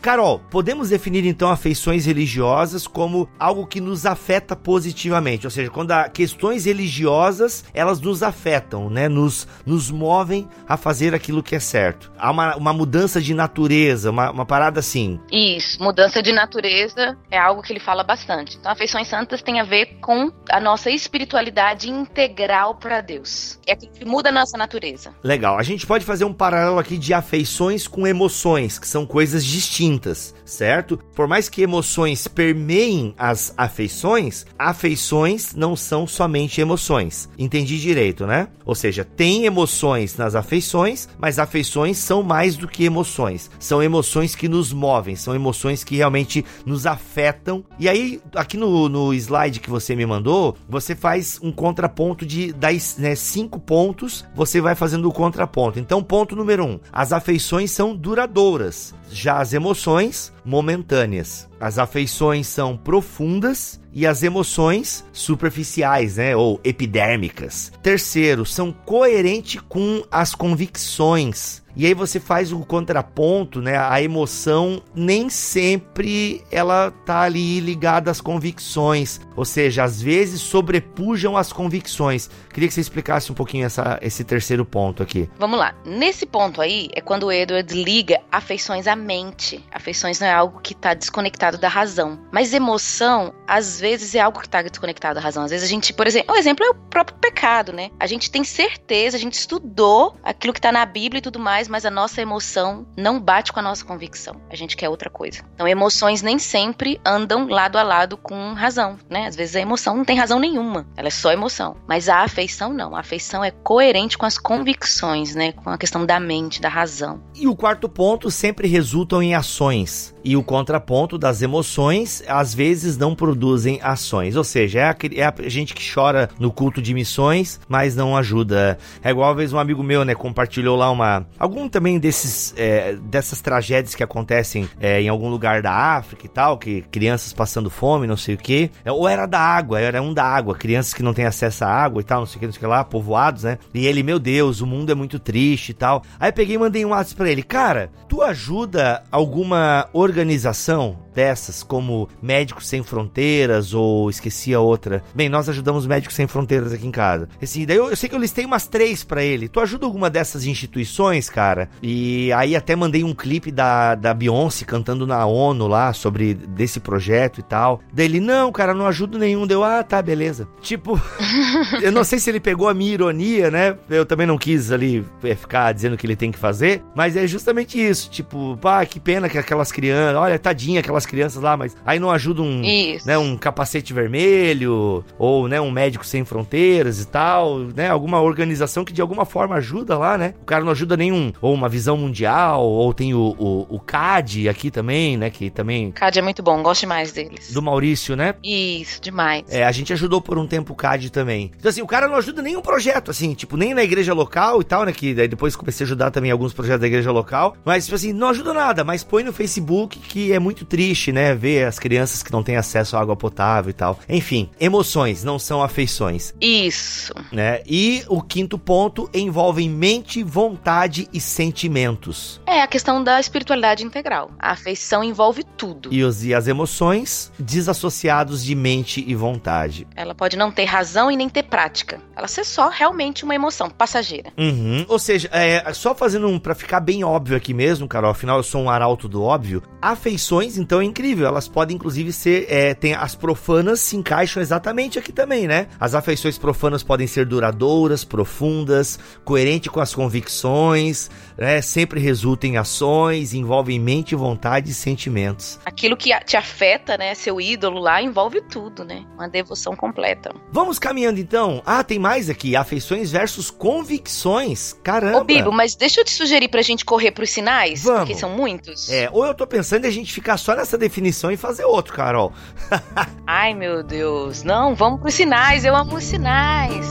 Carol, podemos definir então afeições religiosas como algo que nos afeta positivamente, ou seja, quando há questões religiosas, elas nos afetam, né? Nos, nos movem a fazer aquilo que é certo. Há uma, uma mudança de natureza, uma, uma parada assim. Isso, mudança de natureza é algo que ele fala bastante. Então, afeições santas tem a ver com a nossa espiritualidade integral para Deus. É aquilo que muda a nossa natureza. Legal. A gente pode fazer um paralelo aqui de afeições com emoções, que são coisas distintas distintas, certo? Por mais que emoções permeiem as afeições, afeições não são somente emoções. Entendi direito, né? Ou seja, tem emoções nas afeições, mas afeições são mais do que emoções. São emoções que nos movem, são emoções que realmente nos afetam. E aí, aqui no, no slide que você me mandou, você faz um contraponto de 10, né, cinco pontos, você vai fazendo o contraponto. Então, ponto número um: as afeições são duradouras, já as emoções momentâneas. As afeições são profundas e as emoções superficiais, né, ou epidérmicas. Terceiro, são coerentes com as convicções. E aí você faz o contraponto, né? A emoção nem sempre ela tá ali ligada às convicções, ou seja, às vezes sobrepujam as convicções. Queria que você explicasse um pouquinho essa, esse terceiro ponto aqui. Vamos lá. Nesse ponto aí é quando o Edward liga afeições à mente. Afeições não é algo que está desconectado da razão, mas emoção às vezes é algo que está desconectado da razão. Às vezes a gente, por exemplo, o exemplo é o próprio pecado, né? A gente tem certeza, a gente estudou aquilo que está na Bíblia e tudo mais mais, mas a nossa emoção não bate com a nossa convicção. A gente quer outra coisa. Então, emoções nem sempre andam lado a lado com razão, né? Às vezes a emoção não tem razão nenhuma, ela é só emoção. Mas a afeição não. A afeição é coerente com as convicções, né? Com a questão da mente, da razão. E o quarto ponto sempre resultam em ações. E o contraponto das emoções, às vezes, não produzem ações. Ou seja, é a, é a gente que chora no culto de missões, mas não ajuda. É igual, uma vez, um amigo meu, né, compartilhou lá uma. Algum também desses. É, dessas tragédias que acontecem é, em algum lugar da África e tal, que crianças passando fome, não sei o que. É, ou era da água, era um da água, crianças que não têm acesso à água e tal, não sei o que, não sei o que lá, povoados, né? E ele, meu Deus, o mundo é muito triste e tal. Aí peguei e mandei um WhatsApp pra ele, cara, tu ajuda alguma organização organização dessas, como Médicos Sem Fronteiras ou esqueci a outra. Bem, nós ajudamos Médicos Sem Fronteiras aqui em casa. Assim, daí eu, eu sei que eu listei umas três para ele. Tu ajuda alguma dessas instituições, cara? E aí até mandei um clipe da, da Beyoncé cantando na ONU lá sobre desse projeto e tal. Daí ele, não, cara, não ajudo nenhum. Deu, ah, tá, beleza. Tipo, eu não sei se ele pegou a minha ironia, né? Eu também não quis ali é, ficar dizendo o que ele tem que fazer, mas é justamente isso. Tipo, pá, que pena que aquelas crianças, olha, tadinha aquelas crianças lá, mas aí não ajuda um, né, um capacete vermelho ou, né, um médico sem fronteiras e tal, né? Alguma organização que de alguma forma ajuda lá, né? O cara não ajuda nenhum, ou uma visão mundial, ou tem o, o, o CAD aqui também, né? Que também. CAD é muito bom, gosto mais deles. Do Maurício, né? Isso, demais. É, a gente ajudou por um tempo o CAD também. Então, assim, o cara não ajuda nenhum projeto, assim, tipo, nem na igreja local e tal, né? Que daí depois comecei a ajudar também alguns projetos da igreja local. Mas, tipo assim, não ajuda nada, mas põe no Facebook que é muito triste, né? Ver as crianças que não têm acesso à água potável e tal. Enfim, emoções, não são afeições. Isso. Né? E o quinto ponto envolve mente, vontade e sentimentos. É a questão da espiritualidade integral. A afeição envolve tudo. E, os, e as emoções desassociados de mente e vontade. Ela pode não ter razão e nem ter prática. Ela ser só realmente uma emoção passageira. Uhum. Ou seja, é, só fazendo um para ficar bem óbvio aqui mesmo, Carol, afinal eu sou um arauto do óbvio. Afeições, então, é incrível. Elas podem, inclusive, ser. É, tem, as profanas se encaixam exatamente aqui também, né? As afeições profanas podem ser duradouras, profundas, coerentes com as convicções, né? Sempre resultam em ações, envolvem mente, vontade e sentimentos. Aquilo que te afeta, né? Seu ídolo lá envolve tudo, né? Uma devoção completa. Vamos caminhando então. Ah, tem mais aqui. Afeições versus convicções. Caramba. Ô, Bibo, mas deixa eu te sugerir pra gente correr pros sinais, Vamos. porque são muitos. É, ou eu tô pensando em a gente ficar só nessa definição e fazer outro, Carol. Ai, meu Deus. Não, vamos pros sinais. Eu amo os sinais.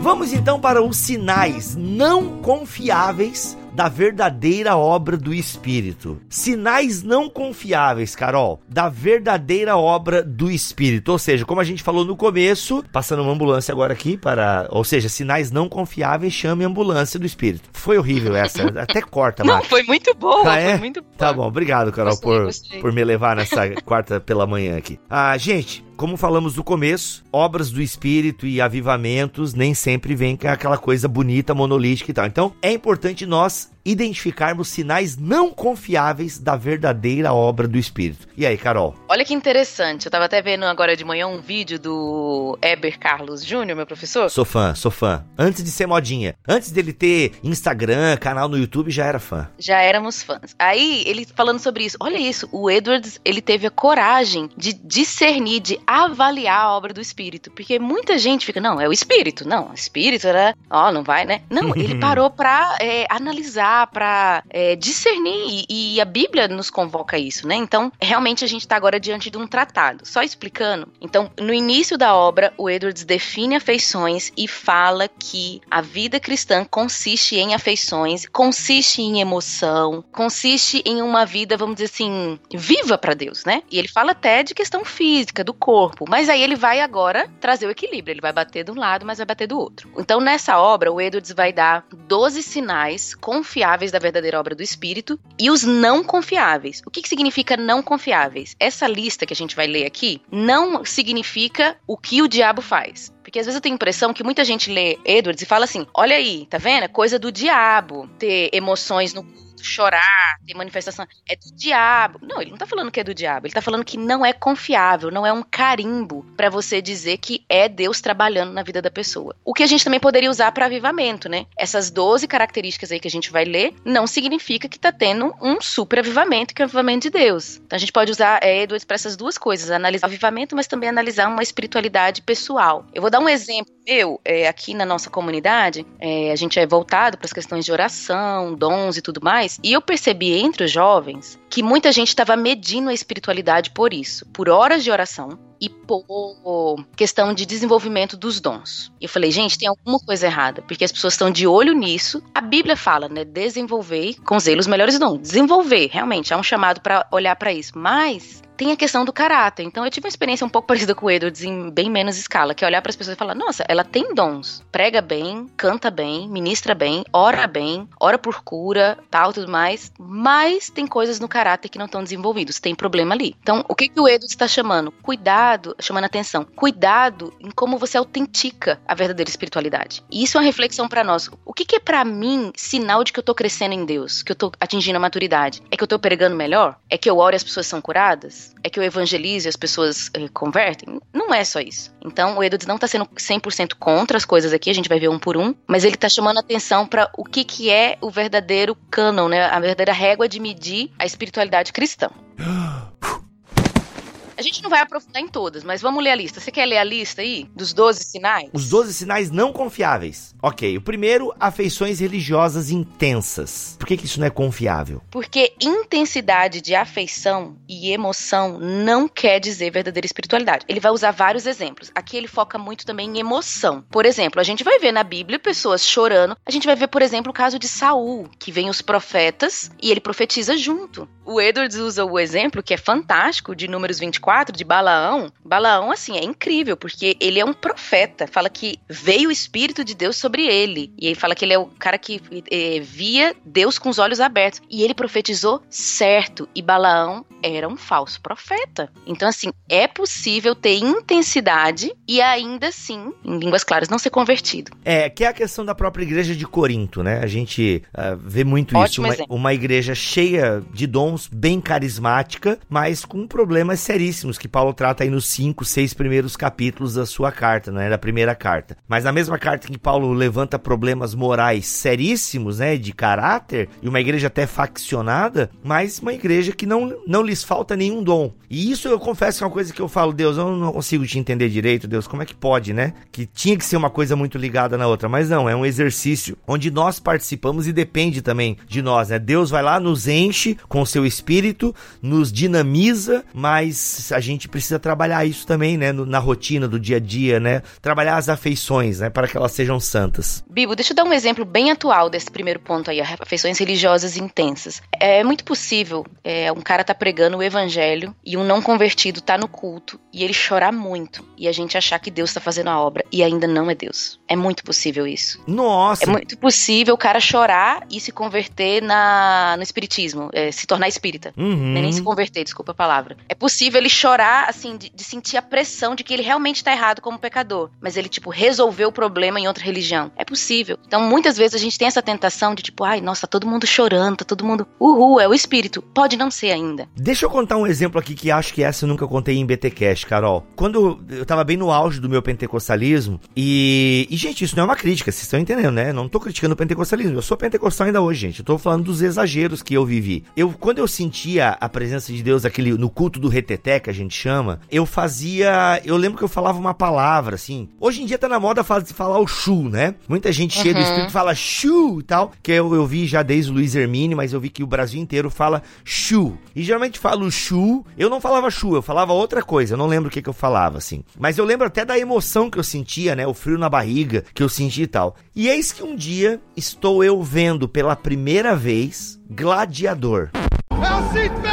Vamos então para os sinais não confiáveis da verdadeira obra do Espírito. Sinais não confiáveis, Carol, da verdadeira obra do Espírito. Ou seja, como a gente falou no começo, passando uma ambulância agora aqui para. Ou seja, sinais não confiáveis, chame ambulância do Espírito. Foi horrível essa, até corta, Não, foi muito bom, ah, é? foi muito bom. Tá bom, obrigado, Carol, gostei, por, gostei. por me levar nessa quarta pela manhã aqui. Ah, gente, como falamos no começo, obras do espírito e avivamentos nem sempre vêm com aquela coisa bonita, monolítica e tal. Então, é importante nós identificarmos sinais não confiáveis da verdadeira obra do Espírito. E aí, Carol? Olha que interessante. Eu tava até vendo agora de manhã um vídeo do Eber Carlos Júnior, meu professor. Sou fã, sou fã. Antes de ser modinha. Antes dele ter Instagram, canal no YouTube, já era fã. Já éramos fãs. Aí, ele falando sobre isso. Olha isso, o Edwards, ele teve a coragem de discernir, de avaliar a obra do Espírito. Porque muita gente fica, não, é o Espírito. Não, o Espírito, né? Ó, oh, não vai, né? Não, ele parou pra é, analisar para é, discernir, e, e, a Bíblia nos convoca isso, né? Então, realmente a gente está agora diante de um tratado. Só explicando. Então, no início da obra, o Edwards define afeições e fala que a vida cristã consiste em afeições, consiste em emoção, consiste em uma vida, vamos dizer assim, viva para Deus, né? E ele fala até de questão física, do corpo, mas aí ele vai agora trazer o equilíbrio. Ele vai bater de um lado, mas vai bater do outro. Então, nessa obra, o Edwards vai dar 12 sinais confiáveis confiáveis da verdadeira obra do Espírito e os não confiáveis. O que, que significa não confiáveis? Essa lista que a gente vai ler aqui não significa o que o diabo faz. Porque às vezes eu tenho a impressão que muita gente lê Edwards e fala assim: olha aí, tá vendo? É coisa do diabo ter emoções no chorar, ter manifestação, é do diabo. Não, ele não tá falando que é do diabo, ele tá falando que não é confiável, não é um carimbo para você dizer que é Deus trabalhando na vida da pessoa. O que a gente também poderia usar para avivamento, né? Essas 12 características aí que a gente vai ler não significa que tá tendo um super avivamento, que é o avivamento de Deus. Então a gente pode usar é, Edwards para essas duas coisas, analisar o avivamento, mas também analisar uma espiritualidade pessoal. Eu vou dar um exemplo meu, é, aqui na nossa comunidade, é, a gente é voltado para as questões de oração, dons e tudo mais, e eu percebi entre os jovens que muita gente estava medindo a espiritualidade por isso, por horas de oração e pôr questão de desenvolvimento dos dons. Eu falei, gente, tem alguma coisa errada, porque as pessoas estão de olho nisso. A Bíblia fala, né, desenvolver com zelo os melhores dons. Desenvolver, realmente, há um chamado para olhar para isso. Mas tem a questão do caráter. Então eu tive uma experiência um pouco parecida com o Edwards em bem menos escala, que é olhar para as pessoas e falar: "Nossa, ela tem dons. Prega bem, canta bem, ministra bem, ora bem, ora por cura, tal, tudo mais, mas tem coisas no caráter que não estão desenvolvidos, tem problema ali". Então, o que que o Edwards está chamando? Cuidado, chamando atenção. Cuidado em como você autentica a verdadeira espiritualidade. E isso é uma reflexão para nós. O que que é para mim sinal de que eu tô crescendo em Deus, que eu tô atingindo a maturidade? É que eu tô pregando melhor? É que eu oro e as pessoas são curadas? É que eu evangelizo e as pessoas eh, convertem? Não é só isso. Então, o Edwards não está sendo 100% contra as coisas aqui, a gente vai ver um por um, mas ele está chamando atenção para o que, que é o verdadeiro cânon, né? A verdadeira régua de medir a espiritualidade cristã. A gente não vai aprofundar em todas, mas vamos ler a lista. Você quer ler a lista aí? Dos 12 sinais? Os 12 sinais não confiáveis. Ok, o primeiro, afeições religiosas intensas. Por que, que isso não é confiável? Porque intensidade de afeição e emoção não quer dizer verdadeira espiritualidade. Ele vai usar vários exemplos. Aqui ele foca muito também em emoção. Por exemplo, a gente vai ver na Bíblia pessoas chorando. A gente vai ver, por exemplo, o caso de Saul, que vem os profetas e ele profetiza junto. O Edwards usa o exemplo que é fantástico de Números 24 de Balaão, Balaão, assim, é incrível, porque ele é um profeta. Fala que veio o Espírito de Deus sobre ele. E ele fala que ele é o cara que é, via Deus com os olhos abertos. E ele profetizou certo. E Balaão era um falso profeta. Então, assim, é possível ter intensidade e ainda assim, em línguas claras, não ser convertido. É, que é a questão da própria igreja de Corinto, né? A gente uh, vê muito Ótimo isso. Uma, uma igreja cheia de dons, bem carismática, mas com problemas seríssimos que Paulo trata aí nos cinco, seis primeiros capítulos da sua carta, né, da primeira carta. Mas na mesma carta que Paulo levanta problemas morais seríssimos, né, de caráter, e uma igreja até faccionada, mas uma igreja que não, não lhes falta nenhum dom. E isso eu confesso que é uma coisa que eu falo, Deus, eu não consigo te entender direito, Deus, como é que pode, né? Que tinha que ser uma coisa muito ligada na outra, mas não, é um exercício onde nós participamos e depende também de nós, né? Deus vai lá, nos enche com o seu espírito, nos dinamiza, mas a gente precisa trabalhar isso também, né, na rotina do dia a dia, né? Trabalhar as afeições, né, para que elas sejam santas. Bibo, deixa eu dar um exemplo bem atual desse primeiro ponto aí, afeições religiosas intensas. É muito possível é, um cara tá pregando o evangelho e um não convertido tá no culto e ele chorar muito e a gente achar que Deus tá fazendo a obra e ainda não é Deus. É muito possível isso. Nossa! É muito possível o cara chorar e se converter na, no espiritismo, é, se tornar espírita. Uhum. Nem se converter, desculpa a palavra. É possível ele chorar, assim, de, de, sentir a pressão de que ele realmente tá errado como pecador. Mas ele, tipo, resolveu o problema em outra religião. É possível. Então, muitas vezes a gente tem essa tentação de, tipo, ai, nossa, tá todo mundo chorando, tá todo mundo. Uhul, é o espírito. Pode não ser ainda. Deixa eu contar um exemplo aqui que acho que essa eu nunca contei em BTcast, Carol. Quando eu tava bem no auge do meu pentecostalismo, e. E, gente, isso não é uma crítica, vocês estão entendendo, né? Não tô criticando o pentecostalismo. Eu sou pentecostal ainda hoje, gente. Eu tô falando dos exageros que eu vivi. Eu, quando eu sentia a presença de Deus aquele, no culto do reteté, que a gente chama, eu fazia. Eu lembro que eu falava uma palavra, assim. Hoje em dia tá na moda falar o chu, né? Muita gente cheia uhum. do espírito fala chu e tal. Que eu, eu vi já desde o Luiz Hermine, mas eu vi que o Brasil inteiro fala chu. E geralmente falo chu. Eu não falava chu, eu falava outra coisa. Eu não lembro o que, que eu falava, assim. Mas eu lembro até da emoção que eu sentia, né? O frio na barriga que eu senti e tal. E eis que um dia estou eu vendo pela primeira vez Gladiador. É assim que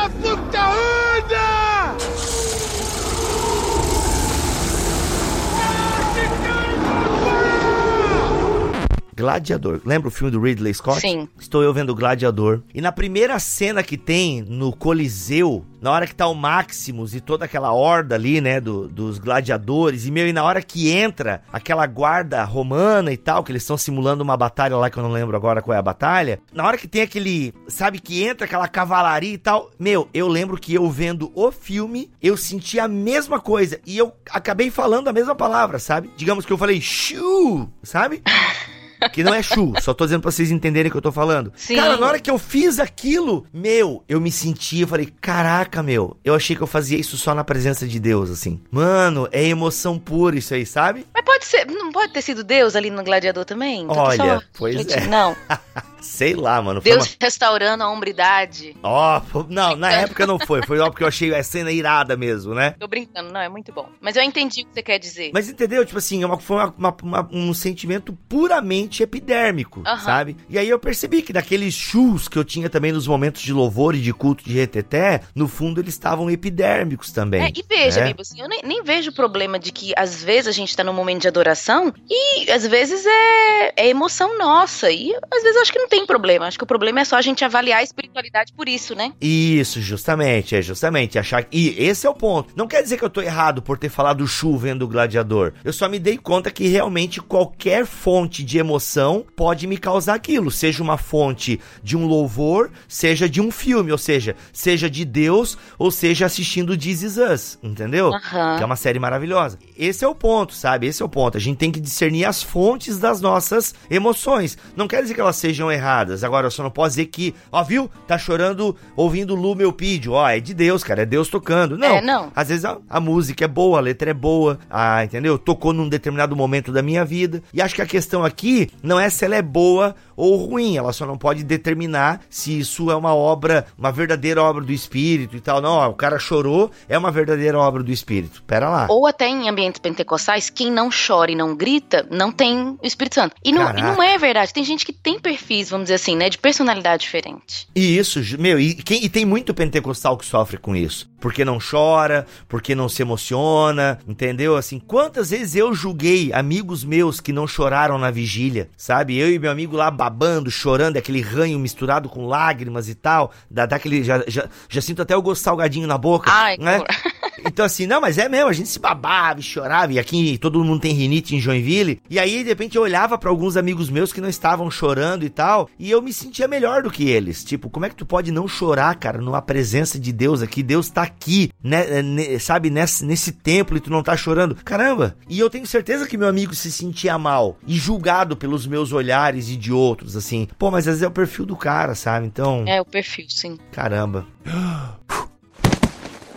Gladiador. Lembra o filme do Ridley Scott? Sim. Estou eu vendo Gladiador. E na primeira cena que tem no Coliseu, na hora que tá o Maximus e toda aquela horda ali, né, do, dos gladiadores, e meu, e na hora que entra aquela guarda romana e tal, que eles estão simulando uma batalha lá que eu não lembro agora qual é a batalha, na hora que tem aquele, sabe, que entra aquela cavalaria e tal, meu, eu lembro que eu vendo o filme, eu senti a mesma coisa, e eu acabei falando a mesma palavra, sabe? Digamos que eu falei, shoo, sabe? Que não é chu, só tô dizendo pra vocês entenderem o que eu tô falando. Sim. Cara, na hora que eu fiz aquilo, meu, eu me senti, eu falei, caraca, meu, eu achei que eu fazia isso só na presença de Deus, assim. Mano, é emoção pura isso aí, sabe? Mas pode ser, não pode ter sido Deus ali no Gladiador também? Olha, pois é. Não. Sei lá, mano. Deus uma... restaurando a hombridade. Ó, oh, não, na época não foi. Foi ó, porque eu achei a cena irada mesmo, né? Tô brincando, não, é muito bom. Mas eu entendi o que você quer dizer. Mas entendeu? Tipo assim, é uma, foi uma, uma, um sentimento puramente epidérmico, sabe? E aí eu percebi que daqueles shoes que eu tinha também nos momentos de louvor e de culto de reteté, no fundo eles estavam epidérmicos também. É, e veja, né? assim, eu nem, nem vejo o problema de que às vezes a gente tá num momento de adoração e às vezes é, é emoção nossa. E às vezes eu acho que não tem problema. Acho que o problema é só a gente avaliar a espiritualidade por isso, né? Isso, justamente, é justamente. Achar E esse é o ponto. Não quer dizer que eu tô errado por ter falado chu vendo o gladiador. Eu só me dei conta que realmente qualquer fonte de emoção pode me causar aquilo. Seja uma fonte de um louvor, seja de um filme, ou seja, seja de Deus, ou seja assistindo This Is Us, entendeu? Uhum. Que é uma série maravilhosa. Esse é o ponto, sabe? Esse é o ponto. A gente tem que discernir as fontes das nossas emoções. Não quer dizer que elas sejam erradas. Agora, eu só não posso dizer que, ó, viu? Tá chorando ouvindo Lu meu pídio. Ó, é de Deus, cara. É Deus tocando. Não. É, não. Às vezes a, a, música é boa, a letra é boa, a, entendeu? Tocou num determinado momento da minha vida. E acho que a questão aqui não é se ela é boa ou ruim. Ela só não pode determinar se isso é uma obra, uma verdadeira obra do Espírito e tal. Não, ó, o cara chorou, é uma verdadeira obra do Espírito. Pera lá. Ou até em ambientes pentecostais, quem não chora e não grita, não tem o Espírito Santo. E não, e não é verdade. Tem gente que tem perfis, vamos dizer assim, né, de personalidade diferente. E isso, meu, e, quem, e tem muito pentecostal que sofre com isso. Porque não chora, porque não se emociona, entendeu? Assim, quantas vezes eu julguei amigos meus que não choraram na vigília, sabe? Eu e meu amigo lá babando, chorando, aquele ranho misturado com lágrimas e tal, dá, dá aquele, já, já, já sinto até o gosto salgadinho na boca, Ai, né? Então assim, não, mas é mesmo, a gente se babava e chorava, e aqui todo mundo tem rinite em Joinville, e aí de repente eu olhava para alguns amigos meus que não estavam chorando e tal, e eu me sentia melhor do que eles. Tipo, como é que tu pode não chorar, cara, numa presença de Deus aqui? Deus tá aqui, né, né sabe, nesse, nesse templo e tu não tá chorando. Caramba! E eu tenho certeza que meu amigo se sentia mal e julgado pelos meus olhares e de outros, assim. Pô, mas às vezes é o perfil do cara, sabe? Então. É, o perfil, sim. Caramba.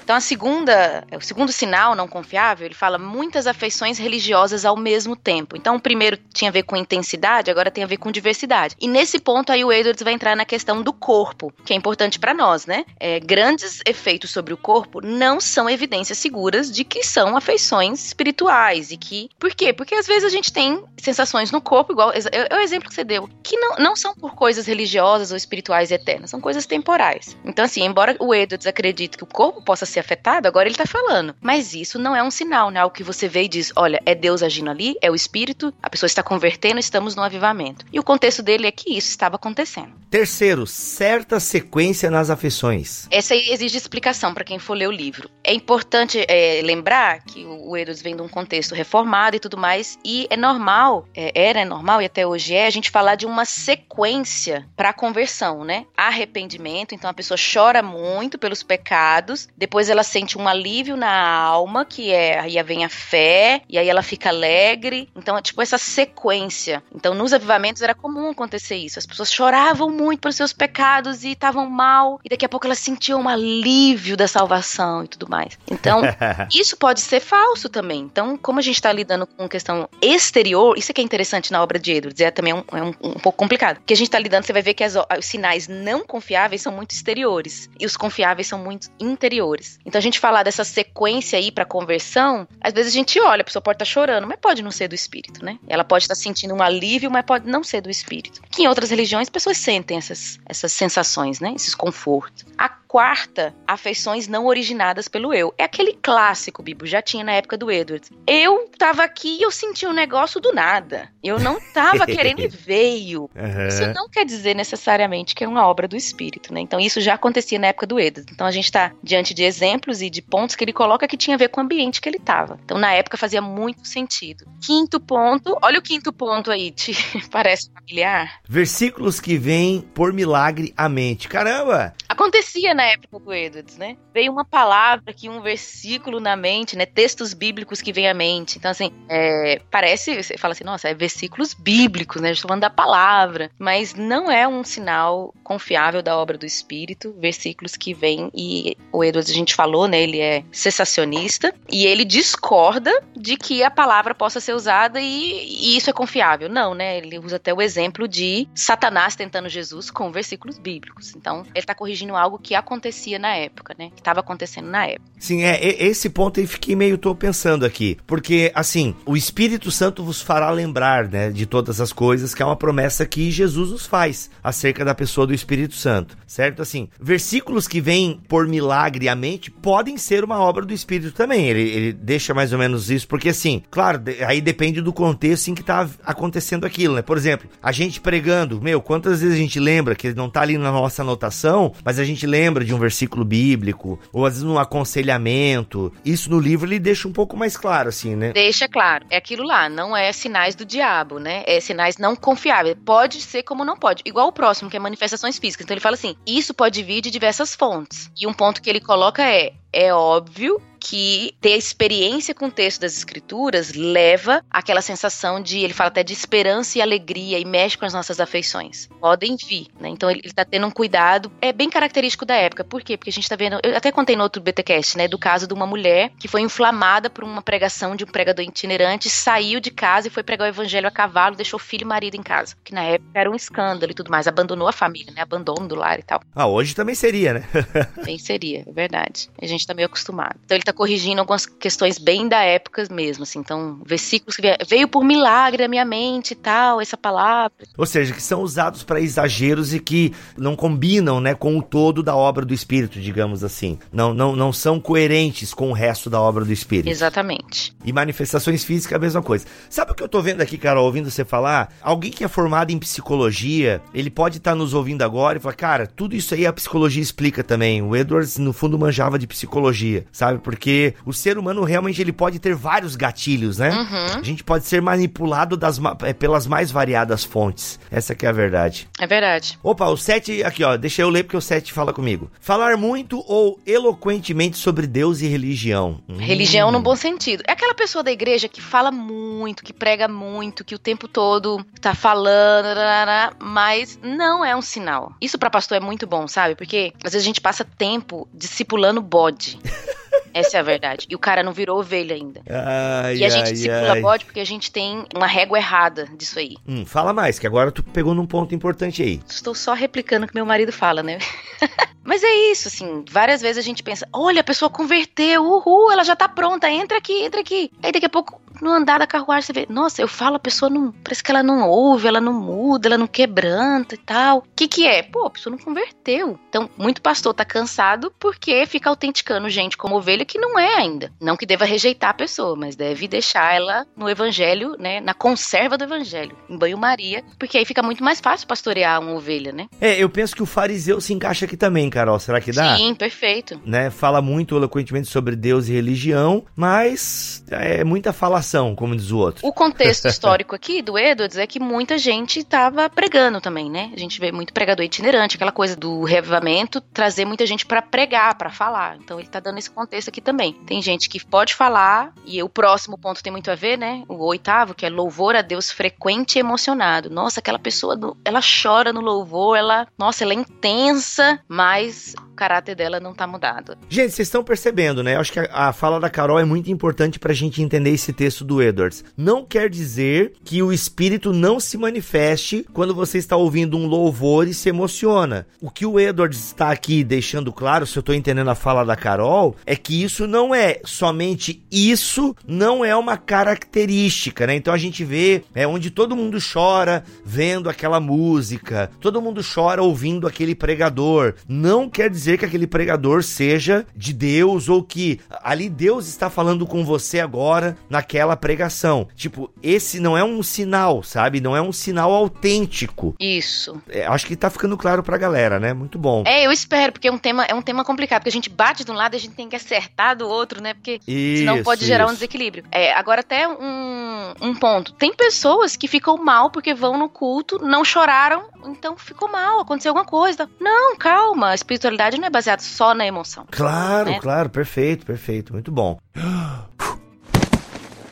Então a segunda, o segundo sinal não confiável, ele fala muitas afeições religiosas ao mesmo tempo. Então o primeiro tinha a ver com intensidade, agora tem a ver com diversidade. E nesse ponto aí o Edwards vai entrar na questão do corpo, que é importante para nós, né? É, grandes efeitos sobre o corpo não são evidências seguras de que são afeições espirituais e que, por quê? Porque às vezes a gente tem sensações no corpo igual é o exemplo que você deu, que não, não são por coisas religiosas ou espirituais eternas, são coisas temporais. Então assim, embora o Edwards acredite que o corpo possa ser afetado, agora ele tá falando. Mas isso não é um sinal, né? O que você vê e diz, olha, é Deus agindo ali, é o Espírito, a pessoa está convertendo, estamos no avivamento. E o contexto dele é que isso estava acontecendo. Terceiro, certa sequência nas afeições. Essa aí exige explicação para quem for ler o livro. É importante é, lembrar que o Edwards vem de um contexto reformado e tudo mais, e é normal, é, era é normal e até hoje é, a gente falar de uma sequência para a conversão, né? Arrependimento, então a pessoa chora muito pelos pecados, depois depois ela sente um alívio na alma, que é aí vem a fé, e aí ela fica alegre. Então é tipo essa sequência. Então nos avivamentos era comum acontecer isso. As pessoas choravam muito pelos seus pecados e estavam mal, e daqui a pouco elas sentiam um alívio da salvação e tudo mais. Então, isso pode ser falso também. Então, como a gente está lidando com questão exterior, isso é que é interessante na obra de Edwards, é também um, é um, um pouco complicado. Porque a gente está lidando, você vai ver que as, os sinais não confiáveis são muito exteriores e os confiáveis são muito interiores. Então a gente falar dessa sequência aí para conversão, às vezes a gente olha, a pessoa pode estar tá chorando, mas pode não ser do espírito, né? Ela pode estar tá sentindo um alívio, mas pode não ser do espírito. Que em outras religiões as pessoas sentem essas, essas sensações, né? Esses confortos. A quarta, afeições não originadas pelo eu. É aquele clássico, Bibo, já tinha na época do Edwards. Eu tava aqui e eu senti um negócio do nada. Eu não tava querendo e veio. Uhum. Isso não quer dizer necessariamente que é uma obra do espírito, né? Então isso já acontecia na época do Edwards. Então a gente tá diante de exemplos e de pontos que ele coloca que tinha a ver com o ambiente que ele tava. Então na época fazia muito sentido. Quinto ponto, olha o quinto ponto aí, te parece familiar? Versículos que vêm por milagre à mente. Caramba! Acontecia na época do Edwards, né? Veio uma palavra aqui, um versículo na mente, né? Textos bíblicos que vêm à mente. Então, assim, é, parece, você fala assim, nossa, é versículos bíblicos, né? Estou falando da palavra. Mas não é um sinal confiável da obra do Espírito, versículos que vêm e o Edwards, a gente falou, né? Ele é cessacionista e ele discorda de que a palavra possa ser usada e, e isso é confiável. Não, né? Ele usa até o exemplo de Satanás tentando Jesus com versículos bíblicos. Então, ele está corrigindo algo que acontecia na época, né? Que estava acontecendo na época. Sim, é, esse ponto aí fiquei meio tô pensando aqui, porque assim, o Espírito Santo vos fará lembrar, né, de todas as coisas, que é uma promessa que Jesus nos faz acerca da pessoa do Espírito Santo, certo? Assim, versículos que vêm por milagre à mente podem ser uma obra do Espírito também. Ele, ele deixa mais ou menos isso, porque assim, claro, aí depende do contexto em que tá acontecendo aquilo, né? Por exemplo, a gente pregando, meu, quantas vezes a gente lembra que não tá ali na nossa anotação, mas a gente lembra de um versículo bíblico, ou às vezes um aconselhamento. Isso no livro ele deixa um pouco mais claro, assim, né? Deixa claro. É aquilo lá, não é sinais do diabo, né? É sinais não confiáveis. Pode ser como não pode. Igual o próximo, que é manifestações físicas. Então ele fala assim: isso pode vir de diversas fontes. E um ponto que ele coloca é: é óbvio que ter experiência com o texto das escrituras leva àquela sensação de, ele fala até de esperança e alegria e mexe com as nossas afeições. Podem vir, né? Então ele, está tendo um cuidado, é bem característico da época. Por quê? Porque a gente está vendo, eu até contei no outro BTcast, né, do caso de uma mulher que foi inflamada por uma pregação de um pregador itinerante, saiu de casa e foi pregar o evangelho a cavalo, deixou filho e marido em casa, que na época era um escândalo e tudo mais, abandonou a família, né, abandono do lar e tal. Ah, hoje também seria, né? Bem seria, é verdade. A gente tá meio acostumado. Então ele tá corrigindo algumas questões bem da época mesmo, assim. Então, versículos que veio por milagre na minha mente e tal, essa palavra. Ou seja, que são usados para exageros e que não combinam, né, com o todo da obra do Espírito, digamos assim. Não, não, não são coerentes com o resto da obra do Espírito. Exatamente. E manifestações físicas, a mesma coisa. Sabe o que eu tô vendo aqui, Carol, ouvindo você falar? Alguém que é formado em psicologia, ele pode estar tá nos ouvindo agora e falar, cara, tudo isso aí a psicologia explica também. O Edwards, no fundo, manjava de psicologia, sabe? Porque o ser humano realmente ele pode ter vários gatilhos, né? Uhum. A gente pode ser manipulado das, é, pelas mais variadas fontes. Essa que é a verdade. É verdade. Opa, o 7, aqui ó, deixa eu ler porque o 7 fala comigo. Falar muito ou eloquentemente sobre Deus e religião. Religião hum. no bom sentido. É aquela pessoa da igreja que fala muito, que prega muito, que o tempo todo tá falando, mas não é um sinal. Isso para pastor é muito bom, sabe? Porque às vezes a gente passa tempo discipulando bode. Essa é a verdade. E o cara não virou ovelha ainda. Ai, e a gente ai. bode porque a gente tem uma régua errada disso aí. Hum, fala mais, que agora tu pegou num ponto importante aí. Estou só replicando o que meu marido fala, né? Mas é isso, assim, várias vezes a gente pensa, olha, a pessoa converteu, uhul, ela já tá pronta, entra aqui, entra aqui. Aí daqui a pouco, no andar da carruagem, você vê, nossa, eu falo, a pessoa não, parece que ela não ouve, ela não muda, ela não quebranta e tal. O que que é? Pô, a pessoa não converteu. Então, muito pastor tá cansado porque fica autenticando gente como ovelha que não é ainda. Não que deva rejeitar a pessoa, mas deve deixar ela no evangelho, né, na conserva do evangelho, em banho-maria, porque aí fica muito mais fácil pastorear uma ovelha, né? É, eu penso que o fariseu se encaixa aqui também, Carol. Será que dá? Sim, perfeito. Né? Fala muito eloquentemente sobre Deus e religião, mas é muita falação, como diz o outro. O contexto histórico aqui do Edwards é que muita gente estava pregando também, né? A gente vê muito pregador itinerante, aquela coisa do reavivamento, trazer muita gente para pregar, para falar. Então ele tá dando esse contexto aqui também. Tem gente que pode falar, e o próximo ponto tem muito a ver, né? O oitavo, que é louvor a Deus frequente e emocionado. Nossa, aquela pessoa, ela chora no louvor, ela, nossa, ela é intensa, mas o caráter dela não tá mudado. Gente, vocês estão percebendo, né? Eu acho que a, a, fala da Carol é muito importante pra gente entender esse texto do Edwards. Não quer dizer que o espírito não se manifeste quando você está ouvindo um louvor e se emociona. O que o Edwards está aqui deixando claro, se eu tô entendendo a fala da Carol, é que isso não é somente isso, não é uma característica, né? Então a gente vê é onde todo mundo chora vendo aquela música, todo mundo chora ouvindo aquele pregador. Não quer dizer que aquele pregador seja de Deus ou que ali Deus está falando com você agora naquela pregação. Tipo, esse não é um sinal, sabe? Não é um sinal autêntico. Isso. É, acho que tá ficando claro pra galera, né? Muito bom. É, eu espero, porque é um tema, é um tema complicado, porque a gente bate de um lado e a gente tem que acertar do outro, né? Porque isso, senão pode gerar isso. um desequilíbrio. É, agora até um, um ponto. Tem pessoas que ficam mal porque vão no culto, não choraram, então ficou mal, aconteceu alguma coisa. Não, calma, a espiritualidade não é baseado só na emoção. Claro, né? claro, perfeito, perfeito, muito bom.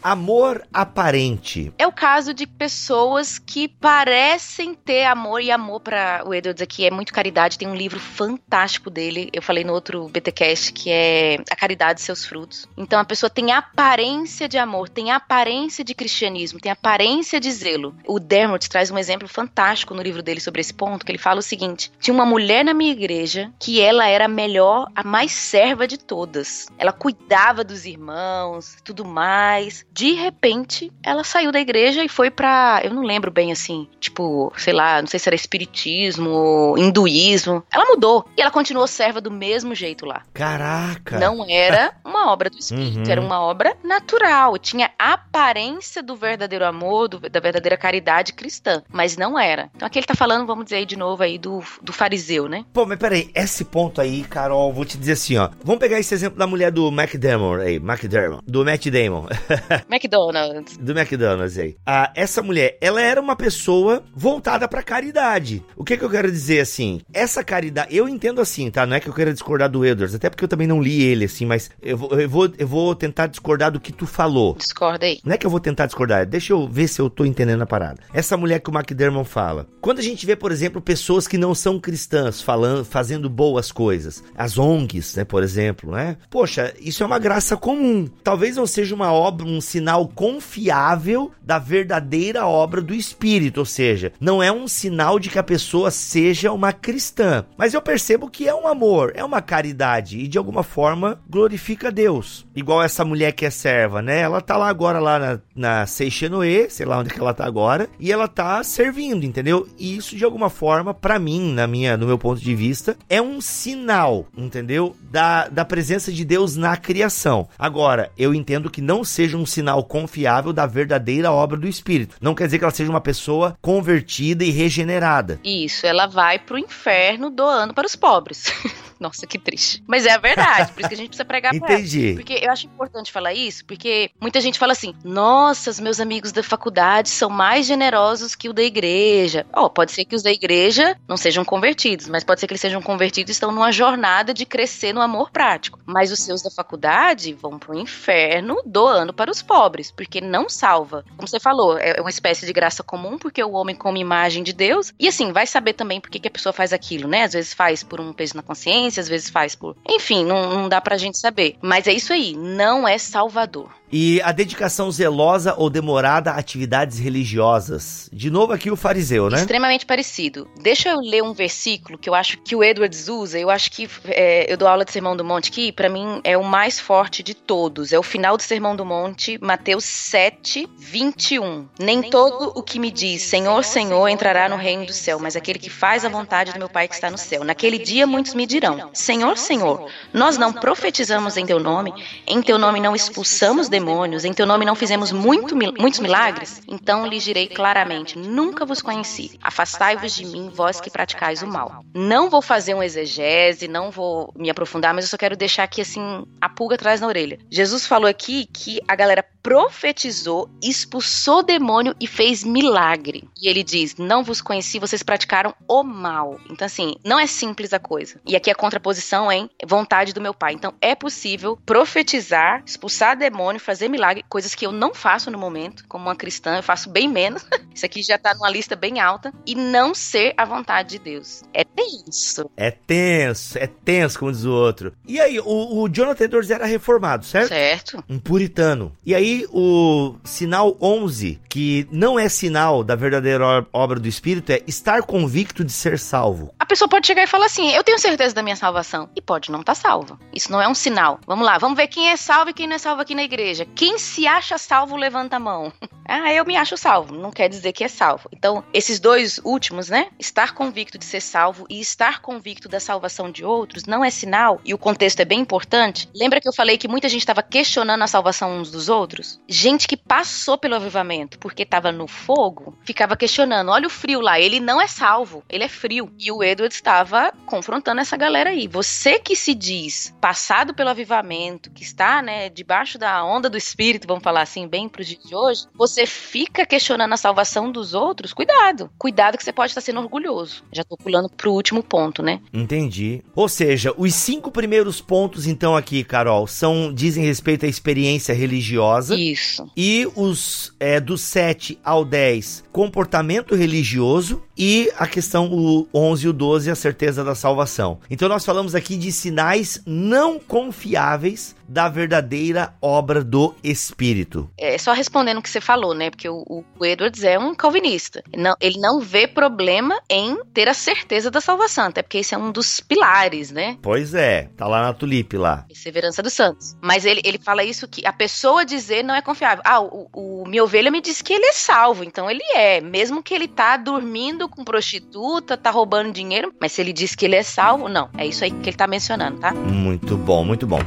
Amor aparente. É o caso de pessoas que parecem ter amor e amor para o Edwards aqui é muito caridade. Tem um livro fantástico dele, eu falei no outro BTcast que é A Caridade e seus frutos. Então a pessoa tem aparência de amor, tem aparência de cristianismo, tem aparência de zelo. O Dermot traz um exemplo fantástico no livro dele sobre esse ponto, que ele fala o seguinte: tinha uma mulher na minha igreja que ela era a melhor, a mais serva de todas. Ela cuidava dos irmãos, tudo mais. De repente, ela saiu da igreja e foi para, eu não lembro bem assim, tipo, sei lá, não sei se era espiritismo, hinduísmo. Ela mudou e ela continuou serva do mesmo jeito lá. Caraca. Não era uma obra do espírito, uhum. era uma obra natural, tinha aparência do verdadeiro amor, do, da verdadeira caridade cristã, mas não era. Então aqui ele tá falando, vamos dizer aí de novo aí do, do fariseu, né? Pô, mas peraí, esse ponto aí, Carol, vou te dizer assim, ó. Vamos pegar esse exemplo da mulher do McDermott aí, McDermott, do Matt Damon. McDonald's. Do McDonald's aí. Ah, essa mulher, ela era uma pessoa voltada pra caridade. O que que eu quero dizer assim? Essa caridade, eu entendo assim, tá? Não é que eu queira discordar do Edwards, até porque eu também não li ele assim, mas eu vou, eu vou, eu vou tentar discordar do que tu falou. Discorda aí. Não é que eu vou tentar discordar, deixa eu ver se eu tô entendendo a parada. Essa mulher que o McDermott fala. Quando a gente vê, por exemplo, pessoas que não são cristãs falando, fazendo boas coisas, as ONGs, né, por exemplo, né? Poxa, isso é uma graça comum. Talvez não seja uma obra, um sinal confiável da verdadeira obra do Espírito, ou seja, não é um sinal de que a pessoa seja uma cristã. Mas eu percebo que é um amor, é uma caridade e de alguma forma glorifica Deus. Igual essa mulher que é serva, né? Ela tá lá agora lá na, na Seixenoe, sei lá onde que ela tá agora, e ela tá servindo, entendeu? E isso de alguma forma, para mim, na minha, no meu ponto de vista, é um sinal, entendeu? Da, da presença de Deus na criação. Agora, eu entendo que não seja um sinal confiável da verdadeira obra do Espírito. Não quer dizer que ela seja uma pessoa convertida e regenerada. Isso, ela vai pro inferno doando para os pobres. Nossa, que triste. Mas é a verdade, por isso que a gente precisa pregar pra Entendi. Ela. Porque eu acho importante falar isso, porque muita gente fala assim: nossa, os meus amigos da faculdade são mais generosos que o da igreja. Ó, oh, pode ser que os da igreja não sejam convertidos, mas pode ser que eles sejam convertidos e estão numa jornada de crescer no amor prático. Mas os seus da faculdade vão pro inferno doando para os pobres, porque não salva. Como você falou, é uma espécie de graça comum, porque o homem come imagem de Deus. E assim, vai saber também por que, que a pessoa faz aquilo, né? Às vezes faz por um peso na consciência às vezes faz por. Enfim, não, não dá pra gente saber. Mas é isso aí, não é Salvador. E a dedicação zelosa ou demorada a atividades religiosas. De novo aqui o fariseu, né? Extremamente parecido. Deixa eu ler um versículo que eu acho que o Edwards usa. Eu acho que é, eu dou aula de Sermão do Monte aqui, para mim é o mais forte de todos. É o final do Sermão do Monte, Mateus 7, 21. Nem, Nem todo o que me diz Senhor, Senhor entrará no reino do céu, mas aquele que faz a vontade do meu Pai que está no céu. Naquele dia muitos me dirão: Senhor, Senhor, nós não profetizamos em teu nome, em teu nome não expulsamos demônios demônios, em teu nome não fizemos muito, muitos milagres? Então lhes direi claramente: nunca vos conheci. Afastai-vos de mim, vós que praticais o mal. Não vou fazer um exegese, não vou me aprofundar, mas eu só quero deixar aqui assim a pulga atrás na orelha. Jesus falou aqui que a galera profetizou, expulsou demônio e fez milagre. E ele diz: Não vos conheci, vocês praticaram o mal. Então, assim, não é simples a coisa. E aqui a contraposição é vontade do meu pai. Então, é possível profetizar, expulsar demônio, fazer milagre, coisas que eu não faço no momento, como uma cristã, eu faço bem menos. Isso aqui já tá numa lista bem alta. E não ser a vontade de Deus. É tenso. É tenso, é tenso, como diz o outro. E aí, o, o Jonathan Edwards era reformado, certo? Certo. Um puritano. E aí, o sinal 11, que não é sinal da verdadeira obra do Espírito, é estar convicto de ser salvo. A pessoa pode chegar e falar assim: Eu tenho certeza da minha salvação. E pode não estar tá salva. Isso não é um sinal. Vamos lá, vamos ver quem é salvo e quem não é salvo aqui na igreja. Quem se acha salvo, levanta a mão. ah, eu me acho salvo. Não quer dizer que é salvo. Então, esses dois últimos, né? Estar convicto de ser salvo e estar convicto da salvação de outros não é sinal, e o contexto é bem importante. Lembra que eu falei que muita gente estava questionando a salvação uns dos outros? outros. Gente que passou pelo avivamento porque estava no fogo, ficava questionando: olha o frio lá, ele não é salvo, ele é frio. E o Edward estava confrontando essa galera aí. Você que se diz passado pelo avivamento, que está, né, debaixo da onda do espírito, vamos falar assim, bem pro dia de hoje, você fica questionando a salvação dos outros, cuidado. Cuidado que você pode estar sendo orgulhoso. Já tô pulando pro último ponto, né? Entendi. Ou seja, os cinco primeiros pontos, então, aqui, Carol, são dizem respeito à experiência religiosa. Isso. E os é, do 7 ao 10, comportamento religioso. E a questão, o 11 e o 12, a certeza da salvação. Então, nós falamos aqui de sinais não confiáveis da verdadeira obra do Espírito. É só respondendo o que você falou, né? Porque o, o Edwards é um calvinista. Ele não, ele não vê problema em ter a certeza da salvação, até porque esse é um dos pilares, né? Pois é, tá lá na tulipe lá. Perseverança dos santos. Mas ele, ele fala isso que a pessoa dizer não é confiável. Ah, o, o minha ovelha me disse que ele é salvo, então ele é. Mesmo que ele tá dormindo com prostituta, tá roubando dinheiro, mas se ele diz que ele é salvo, não. É isso aí que ele tá mencionando, tá? Muito bom, muito bom.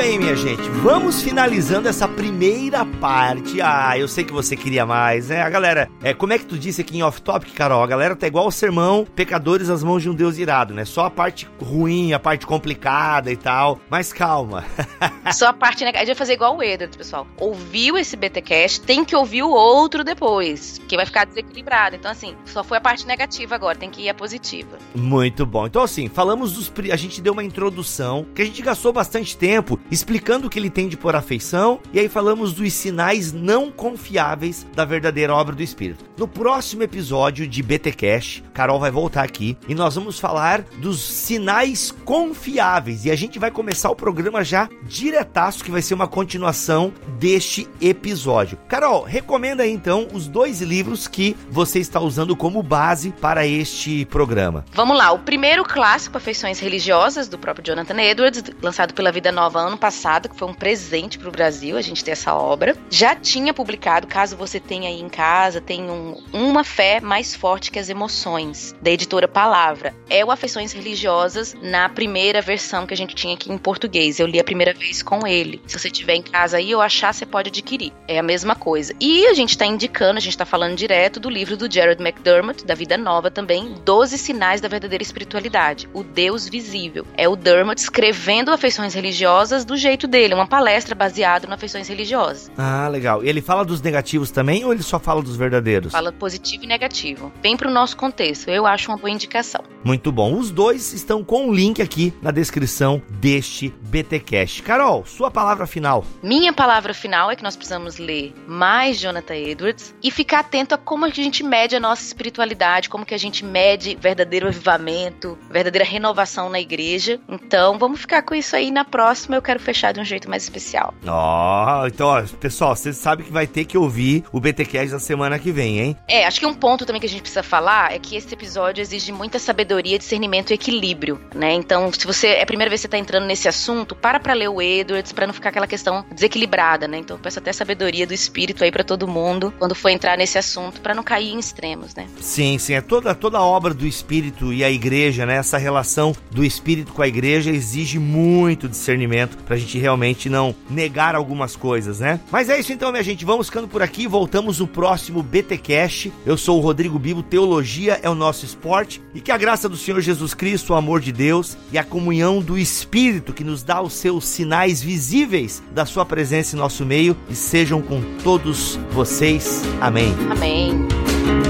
Bem, minha gente, vamos finalizando essa primeira parte. Ah, eu sei que você queria mais, né? A galera, é, como é que tu disse aqui em Off Topic, Carol? A galera tá igual o sermão Pecadores às mãos de um Deus irado, né? Só a parte ruim, a parte complicada e tal. Mas calma. Só a parte negativa. A gente vai fazer igual o Edward, pessoal. Ouviu esse BTcast, tem que ouvir o outro depois, que vai ficar desequilibrado. Então, assim, só foi a parte negativa agora, tem que ir a positiva. Muito bom. Então, assim, falamos dos. A gente deu uma introdução, que a gente gastou bastante tempo explicando o que ele tem de por afeição, e aí falamos dos sinais não confiáveis da verdadeira obra do Espírito. No próximo episódio de BT Cash, Carol vai voltar aqui e nós vamos falar dos sinais confiáveis. E a gente vai começar o programa já diretaço, que vai ser uma continuação deste episódio. Carol, recomenda aí então os dois livros que você está usando como base para este programa. Vamos lá, o primeiro clássico, Afeições Religiosas, do próprio Jonathan Edwards, lançado pela Vida Nova ano passado, que foi um presente para o Brasil a gente ter essa obra. Já tinha publicado, caso você tenha aí em casa, tem um, Uma Fé Mais Forte que as Emoções, da editora Palavra. É o Afeições Religiosas na primeira versão que a gente tinha aqui em português. Eu li a primeira vez com ele. Se você tiver em casa aí ou achar, você pode adquirir. É a mesma coisa. E a gente está indicando, a gente está falando direto do livro do Jared McDermott, da Vida Nova também, 12 Sinais da Verdadeira Espiritualidade, o Deus Visível. É o Dermott escrevendo afeições religiosas do jeito dele, uma palestra baseada em afeições religiosas. Ah, legal. E ele fala dos negativos também ou ele só fala dos verdadeiros? Fala positivo e negativo. Bem pro nosso contexto. Eu acho uma boa indicação. Muito bom. Os dois estão com o link aqui na descrição deste BTcast. Carol, sua palavra final. Minha palavra final é que nós precisamos ler mais Jonathan Edwards e ficar atento a como a gente mede a nossa espiritualidade, como que a gente mede verdadeiro avivamento, verdadeira renovação na igreja. Então, vamos ficar com isso aí na próxima. Eu quero fechar de um jeito mais especial. Ó, oh, então, ó, pessoal, vocês sabem que vai ter que ouvir o BTcast da semana que vem, hein? É, acho que um ponto também que a gente precisa falar é que esse episódio exige muita sabedoria, discernimento e equilíbrio, né? Então, se você é a primeira vez que você tá entrando nesse assunto, para pra ler o Edwards, para não ficar aquela questão desequilibrada, né? Então eu peço até sabedoria do espírito aí para todo mundo quando for entrar nesse assunto, para não cair em extremos, né? Sim, sim, é toda, toda a obra do espírito e a igreja, né? Essa relação do espírito com a igreja exige muito discernimento pra gente realmente não negar algumas coisas, né? Mas é isso então, minha gente, vamos ficando por aqui, voltamos no próximo BT Cash. Eu sou o Rodrigo Bibo, teologia é o nosso esporte e que a graça do Senhor Jesus Cristo, o amor de Deus e a comunhão do espírito que nos dá os seus sinais visíveis da sua presença em nosso meio e sejam com todos vocês. Amém. Amém.